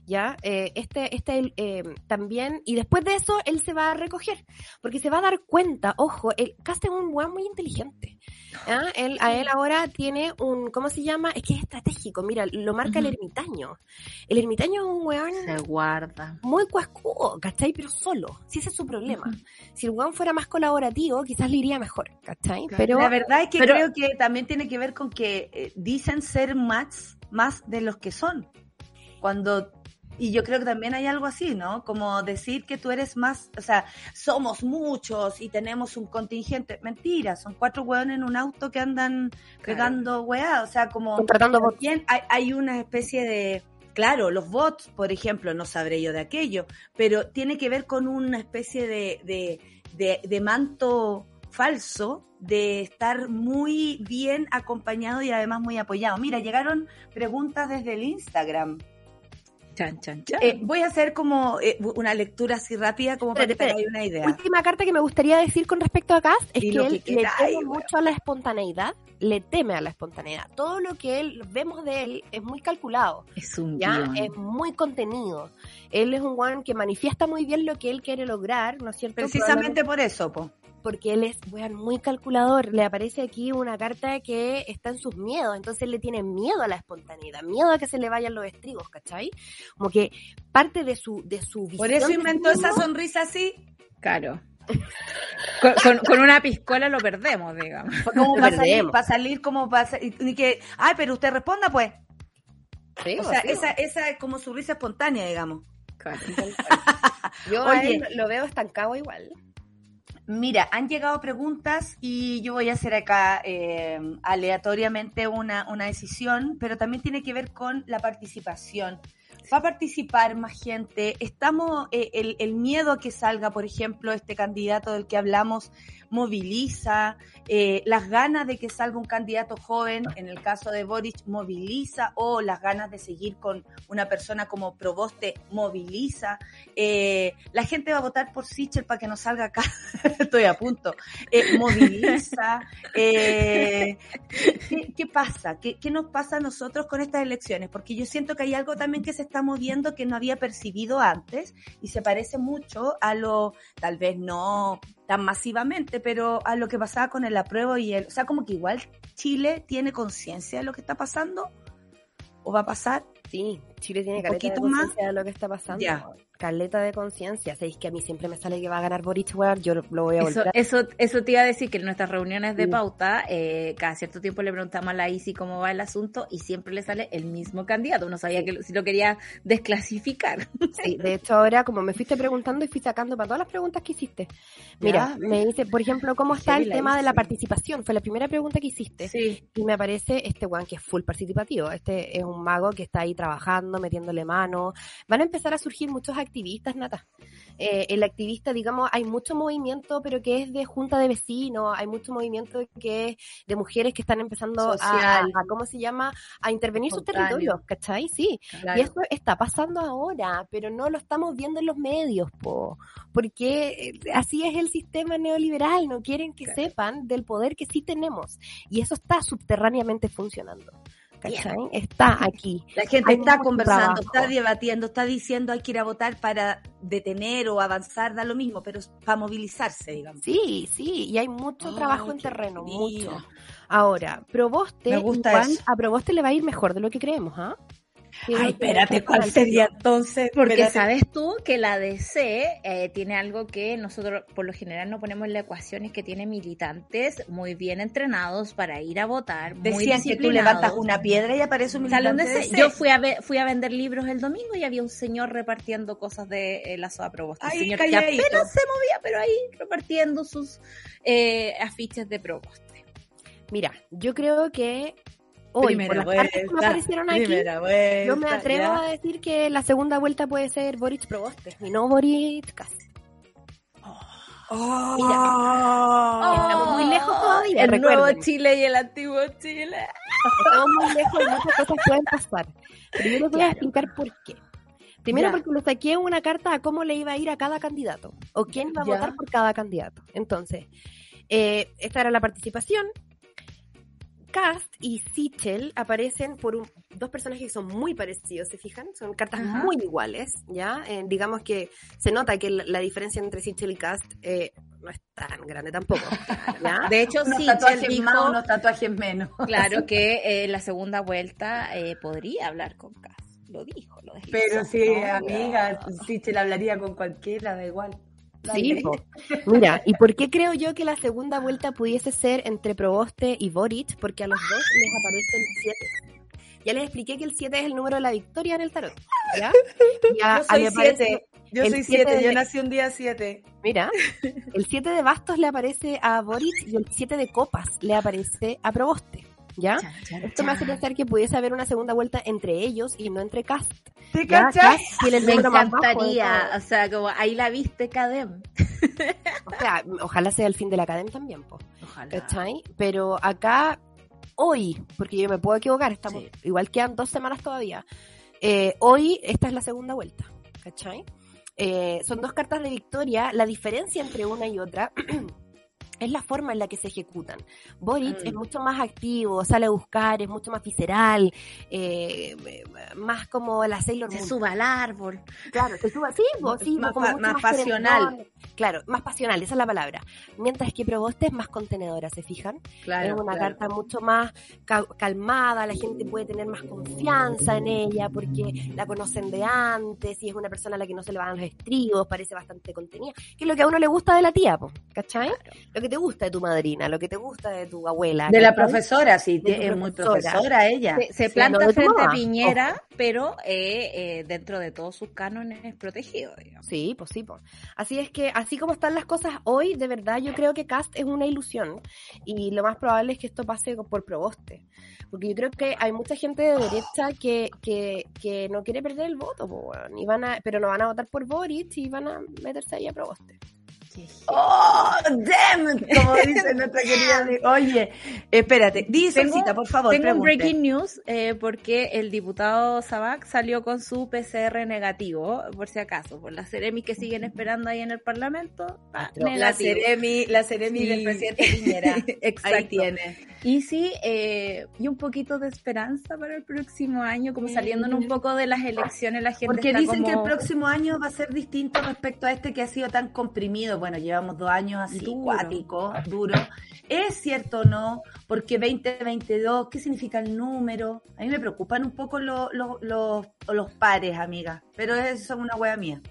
¿Ya? Eh, este, este eh, también, y después de eso, él se va a recoger, porque se va a dar cuenta, ojo, el Cast es un weón muy inteligente. ¿ya? Él, a él ahora tiene un, ¿cómo se llama? Es que es estratégico, mira, lo marca el ermitaño. El ermitaño es un weón Se guarda. muy cuascudo, ¿cachai? Pero solo, si ese es su problema. Si el weón fuera más colaborativo, quizás le iría mejor, ¿cachai? Claro. Pero la verdad es que pero- creo que también tiene que ver con que eh, dicen ser más, más de los que son. Cuando y yo creo que también hay algo así, ¿no? Como decir que tú eres más, o sea, somos muchos y tenemos un contingente. Mentira, son cuatro hueones en un auto que andan pegando hueá. O sea, como contratando bots. también hay, hay una especie de, claro, los bots, por ejemplo, no sabré yo de aquello, pero tiene que ver con una especie de, de, de, de manto falso de estar muy bien acompañado y además muy apoyado. Mira, llegaron preguntas desde el Instagram. Chan, chan, chan. Eh, voy a hacer como eh, una lectura así rápida como para que Espérate, te hagáis una idea. Última carta que me gustaría decir con respecto a Cast es que él que le teme mucho a la espontaneidad, le teme a la espontaneidad. Todo lo que él vemos de él es muy calculado, es un ya guion. es muy contenido. Él es un one que manifiesta muy bien lo que él quiere lograr, ¿no es cierto? Precisamente por eso, po. Porque él es muy calculador. Le aparece aquí una carta que está en sus miedos, entonces él le tiene miedo a la espontaneidad, miedo a que se le vayan los estribos, ¿cachai? Como que parte de su, de su visión. Por eso inventó esa sonrisa así, Claro. Con, con- con una piscola lo perdemos, digamos. como para salir, para salir como para sa- y que, ay, pero usted responda pues. Sí, O sea, sí, esa, esa es como su risa espontánea, digamos. Claro. Yo Oye. él lo veo estancado igual. Mira, han llegado preguntas y yo voy a hacer acá eh, aleatoriamente una, una decisión, pero también tiene que ver con la participación. Va a participar más gente. Estamos, eh, el, el miedo a que salga, por ejemplo, este candidato del que hablamos, moviliza. eh, las ganas de que salga un candidato joven, en el caso de Boric, moviliza. O las ganas de seguir con una persona como Proboste, moviliza. Eh, la gente va a votar por Sichel para que no salga acá. Estoy a punto. Eh, moviliza. Eh, ¿qué, qué pasa? ¿Qué, ¿Qué nos pasa a nosotros con estas elecciones? Porque yo siento que hay algo también que se está moviendo que no había percibido antes y se parece mucho a lo, tal vez no tan masivamente, pero a lo que pasaba con el apruebo y el, o sea, como que igual Chile tiene conciencia de lo que está pasando o va a pasar. Sí, Chile tiene ¿Un caleta de conciencia de lo que está pasando. Ya. Caleta de conciencia. Sabéis que a mí siempre me sale que va a ganar Boric, weón. Yo lo voy a volver eso, eso te iba a decir que en nuestras reuniones de Sí. pauta, eh, cada cierto tiempo le preguntamos a la ICI cómo va el asunto y siempre le sale el mismo candidato. Uno sabía que lo- si lo quería desclasificar. Sí, de hecho ahora como me fuiste preguntando y fui sacando para todas las preguntas que hiciste. Mira, Ya. me dice, por ejemplo, ¿cómo está el tema de la participación? Fue la primera pregunta que hiciste. Sí. Y me aparece este weón que es full participativo. Este es un mago que está ahí trabajando, metiéndole mano. Van a empezar a surgir muchos activistas, Nata. Eh, el activista, digamos, hay mucho movimiento, pero que es de junta de vecinos, hay mucho movimiento que es de mujeres que están empezando a, ¿cómo se llama? A intervenir sus territorios, ¿cachai? Sí. Claro. Y eso está pasando ahora, pero no lo estamos viendo en los medios, po, porque eh, así es el sistema neoliberal, no quieren que Claro. sepan del poder que sí tenemos. Y eso está subterráneamente funcionando. ¿Cachai? Está aquí. La gente Hay está conversando, trabajo. está debatiendo, está diciendo hay que ir a votar para detener o avanzar, da lo mismo, pero para movilizarse, digamos. Sí, sí, y hay mucho trabajo en terreno, mucho. Ahora, Proboste, Me gusta igual, a Proboste le va a ir mejor de lo que creemos, ¿ah? Ay, espérate, ¿cuál sería entonces? Porque Espérate. sabes tú que la DC eh, tiene algo que nosotros por lo general no ponemos en la ecuación, es que tiene militantes muy bien entrenados para ir a votar. muy Decían que tú levantas una piedra y aparece un militante DC. de Yo ese. fui a, ver, fui a vender libros el domingo y había un señor repartiendo cosas de eh, la soda Proboste. Un Ahí, señor que apenas se movía, pero ahí repartiendo sus eh, afiches de Proboste. Mira, yo creo que hoy, por las cartas que me aparecieron aquí, primera vuelta, Yo me atrevo ya. a decir que la segunda vuelta puede ser Boric Proboste y no Boric Cast. Oh. Estamos muy lejos todavía, El recuerden. nuevo Chile y el antiguo Chile. Estamos muy lejos y muchas cosas pueden pasar. Les voy a explicar por qué. Primero Ya. porque le saqué una carta a cómo le iba a ir a cada candidato o quién iba a Ya. votar por cada candidato. Entonces, eh, esta era la participación. Cast y Sichel aparecen por un- dos personajes que son muy parecidos, ¿se fijan? Son cartas Ajá. muy iguales, ¿ya? Eh, digamos que se nota que la, la diferencia entre Sichel y Cast eh, no es tan grande tampoco, ¿ya? De hecho, Unos sí, tatuajes dijo, más, unos tatuajes menos. claro, que eh, la segunda vuelta eh, podría hablar con Cas. Lo dijo, lo deslizó. Pero sí, No, amiga, te la hablaría con cualquiera, da igual. Sí. Mira, ¿y por qué creo yo que la segunda vuelta pudiese ser entre Proboste y Boric? Porque a los dos les aparece el 7. Ya les expliqué que el 7 es el número de la victoria en el tarot. ¿Ya? Y a- Yo soy le aparece- siete. Yo el soy siete siete, yo de- nací un día siete. Mira, el 7 de bastos le aparece a Boric y el 7 de copas le aparece a Proboste. ¿Ya? Chan, chan, Esto me hace pensar que pudiese haber una segunda vuelta entre ellos y no entre Cast. ¿Te cachas? Me encantaría, o sea, como ahí la viste, Cadem. O sea, ojalá sea el fin de la academia también, po. Ojalá. ¿Cachai? Pero acá, hoy, porque yo me puedo equivocar, estamos, Sí. igual quedan dos semanas todavía. eh, hoy, esta es la segunda vuelta, ¿cachai? Eh, son dos cartas de victoria. La diferencia entre una y otra es la forma en la que se ejecutan. Boric Mm. es mucho más activo, sale a buscar, es mucho más visceral, eh, más como la Sailor Se Moon. suba al árbol. Claro, se suba, sí, vos, sí, Más como mucho más pasional. querendón. Claro, más pasional, esa es la palabra. Mientras que Proboste es más contenedora, ¿se fijan? es una carta mucho más ca- calmada, la gente puede tener más confianza en ella porque la conocen de antes y es una persona a la que no se le van los estribos, parece bastante contenida, que es lo que a uno le gusta de la tía, po, ¿cachai? Lo que que te gusta de tu madrina, lo que te gusta de tu abuela. De la profesora, sí, De es muy profesora. profesora ella. Se, planta frente a Piñera, pero eh, eh, dentro de todos sus cánones protegido, digamos. Sí, pues sí, pues. Así es que, así como están las cosas hoy, de verdad yo creo que Cast es una ilusión y lo más probable es que esto pase por proboste. Porque yo creo que hay mucha gente de derecha que, que, que no quiere perder el voto, weón, y van a, pero no van a votar por Boric y van a meterse ahí a proboste. ¡Oh, damn! Como dice nuestra querida. Oye, espérate, di Tengo- Solcita, por favor. Tengo un breaking news eh, porque el diputado Sabac salió con su PCR negativo, por si acaso, por las Ceremi que siguen esperando ahí en el Parlamento. ah, La. Ceremi, la Ceremi Sí. del presidente Piñera. Exacto. Ahí tiene. Y sí, eh, y un poquito de esperanza para el próximo año, como saliéndonos un poco de las elecciones, la gente Porque está dicen que el próximo año va a ser distinto respecto a este que ha sido tan comprimido. Bueno, llevamos dos años así, Duro. cuático, duro. ¿Es cierto o no? Porque 2022, ¿qué significa el número? A mí me preocupan un poco lo- lo- los- los pares, amiga. Pero eso es una wea mía.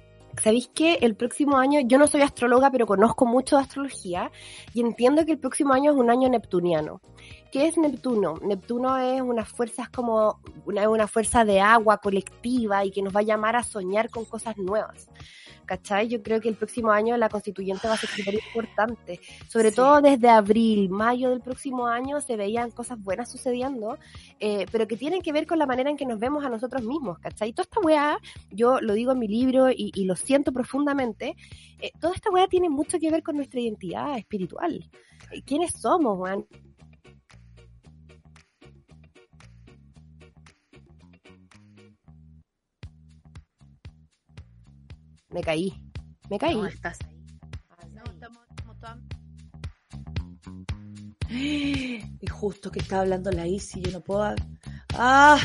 ¿Sabéis que el próximo año, yo no soy astróloga, pero conozco mucho de astrología y entiendo que el próximo año es un año neptuniano. ¿Qué es Neptuno? Neptuno es una fuerza, es como una, una fuerza de agua colectiva y que nos va a llamar a soñar con cosas nuevas. ¿Cachai? Yo creo que el próximo año la constituyente va a ser súper importante. Sobre Sí. todo desde abril, mayo del próximo año se veían cosas buenas sucediendo, eh, pero que tienen que ver con la manera en que nos vemos a nosotros mismos, ¿cachai? Toda esta weá yo lo digo en mi libro y, y lo siento profundamente, eh, toda esta weá tiene mucho que ver con nuestra identidad espiritual. Eh, ¿Quiénes somos, weón? Me caí, me caí. No, estás ahí. Y justo que estaba hablando la Isi, yo no puedo... ¡Ah!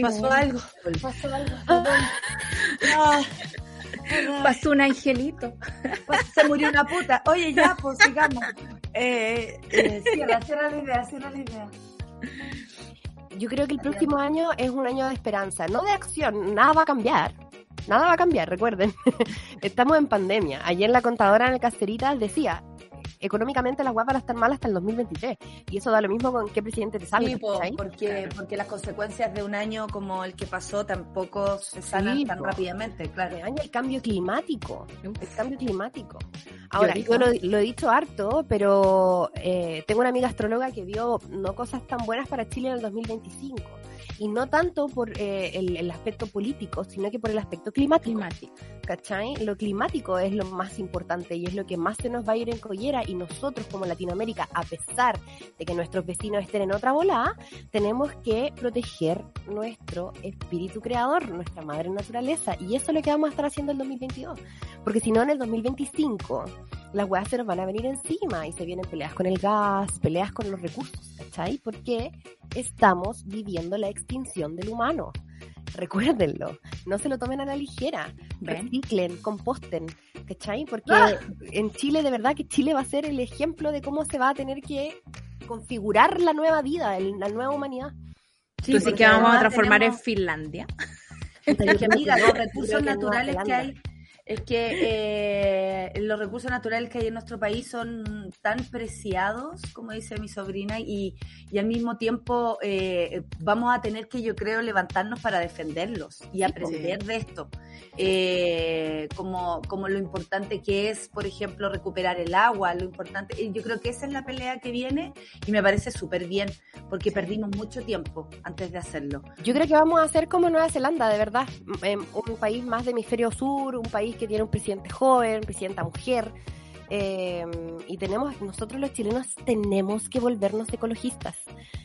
Pasó algo. Pasó algo. Ah, Pasó un angelito. se murió una puta. Oye, ya, pues sigamos. Eh, eh, cierra, cierra la idea, cierra la idea. Yo creo que el próximo año es un año de esperanza, no de acción, nada va a cambiar. Nada va a cambiar, recuerden. Estamos en pandemia. Ayer la contadora en el Casteritas decía, económicamente las weas van a estar mal hasta el 2023. Y eso da lo mismo con qué presidente te salga. Sí, po, porque, porque las consecuencias de un año como el que pasó tampoco se sanan Sí, tan po. rápidamente, claro. Este año el cambio climático. El cambio climático. Ahora, yo lo, lo he dicho harto, pero eh, tengo una amiga astróloga que vio no cosas tan buenas para Chile en el 2025. Y no tanto por eh, el, el aspecto político, sino que por el aspecto climático. Climático. ¿Cachai? Lo climático es lo más importante y es lo que más se nos va a ir en collera y nosotros como Latinoamérica, a pesar de que nuestros vecinos estén en otra volada, tenemos que proteger nuestro espíritu creador, nuestra madre naturaleza y eso es lo que vamos a estar haciendo en el 2022. Porque si no, en el 2025 las weas se nos van a venir encima y se vienen peleas con el gas, peleas con los recursos, ¿cachai? Porque estamos viviendo la extinción del humano. Recuérdenlo, no se lo tomen a la ligera, reciclen, composten, ¿cachai? Porque ¡Ah! en Chile, de verdad que Chile va a ser el ejemplo de cómo se va a tener que configurar la nueva vida, el- la nueva humanidad. Sí, Tú sí que vamos a transformar tenemos- en Finlandia. Es que, amiga, los recursos naturales que hay, es que eh, los recursos naturales que hay en nuestro país son tan preciados, como dice mi sobrina, y, y al mismo tiempo eh, vamos a tener que, yo creo, levantarnos para defenderlos y aprender de esto. Eh, como, como lo importante que es, por ejemplo, recuperar el agua, lo importante, yo creo que esa es la pelea que viene y me parece súper bien, porque perdimos mucho tiempo antes de hacerlo. Yo creo que vamos a ser como Nueva Zelanda, de verdad. Em, Un país más de hemisferio sur, un país que tiene un presidente joven, presidenta mujer. eh, y tenemos, nosotros los chilenos tenemos que volvernos ecologistas.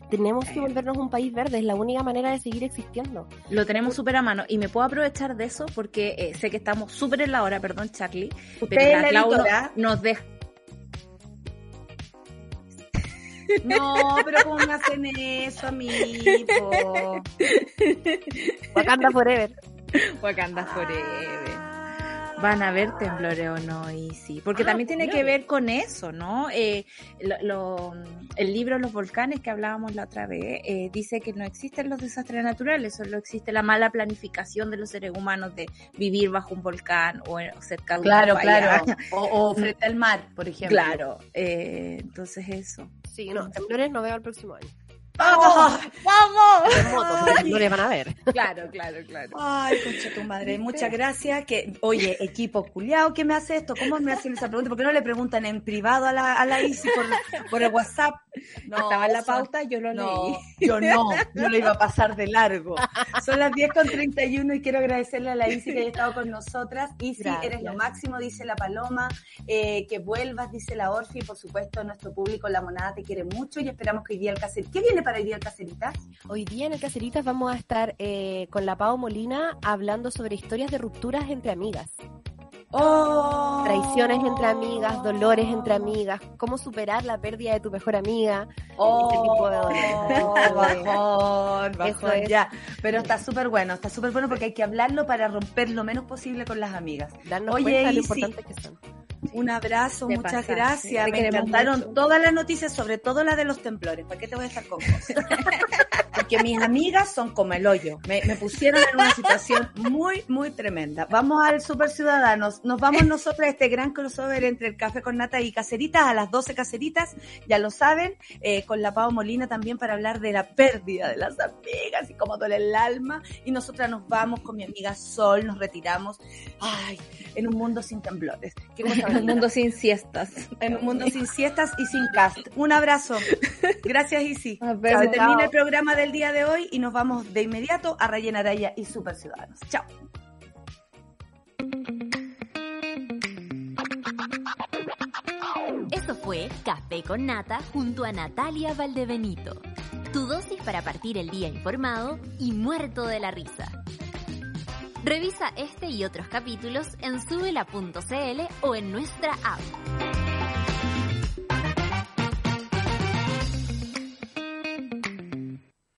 Tenemos que volvernos un país verde, es la única manera de seguir existiendo. Lo tenemos súper a mano y me puedo aprovechar de eso porque eh, sé que estamos súper en la hora, perdón Charlie, Usted pero la la Clau no- editora. nos deja No, pero ¿cómo me hacen eso a mí? po? Wakanda Forever. Wakanda Forever. Van a haber temblores o no, y sí, porque Ah, también tiene que ver con eso, ¿no? Eh, lo- lo- el libro Los volcanes que hablábamos la otra vez eh, dice que no existen los desastres naturales, solo existe la mala planificación de los seres humanos de vivir bajo un volcán o, o cerca de una Claro, claro. O, o frente al mar, por ejemplo. Claro, eh, entonces eso. Sí, no, temblores no veo el próximo año. ¡Vamos! ¡Vamos! Terremotos, pero temblores van a ver. Claro, claro, claro. Ay, concha tu madre, muchas gracias. Que, oye, equipo culiao, ¿qué me hace esto? ¿Cómo me hacen esa pregunta? ¿Por qué no le preguntan en privado a la, a la Isi por, por el WhatsApp? No, Estaba en la pauta, yo lo No, leí. yo no, yo lo iba a pasar de largo. Son las 10 con 31 y quiero agradecerle a la Isi que haya estado con nosotras. Isi, Gracias. eres lo máximo, dice la Paloma. Eh, que vuelvas, dice la Orfi. Por supuesto, nuestro público, la monada, te quiere mucho y esperamos que hoy día el caserita. ¿Qué viene para hoy día el caserita? Hoy día en el Caceritas vamos a estar eh, con la Pau Molina hablando sobre historias de rupturas entre amigas. Oh. Traiciones entre amigas, dolores entre amigas, cómo superar la pérdida de tu mejor amiga. Oh, ese tipo de bajón, bajón, es. ya. Pero está súper bueno, está súper bueno porque hay que hablarlo para romper lo menos posible con las amigas. Darnos Oye, cuenta de lo Isi, importantes que son. Un abrazo, Te muchas gracias. Me encantaron mucho. todas las noticias, sobre todo la de los temblores. ¿Para qué te voy a estar con cosas? Porque mis amigas son como el hoyo. Me, me pusieron en una situación muy, muy tremenda. Vamos al Super Ciudadanos. Nos vamos nosotros a este gran crossover entre el café con nata y caseritas, a las 12 caseritas, ya lo saben, eh, con la Pau Molina también para hablar de la pérdida de las amigas y cómo duele el alma. Y nosotras nos vamos con mi amiga Sol, nos retiramos. Ay, en un mundo sin temblores. Qué En un mundo sin siestas. en un mundo sin siestas y sin cast. Un abrazo. Gracias, Isi. Se termina el programa del día de hoy y nos vamos de inmediato a Rayena Araya y Super Ciudadanos. Chao. Eso fue Café con Nata junto a Natalia Valdebenito. Tu dosis para partir el día informado y muerto de la risa. Revisa este y otros capítulos en subela.cl o en nuestra app.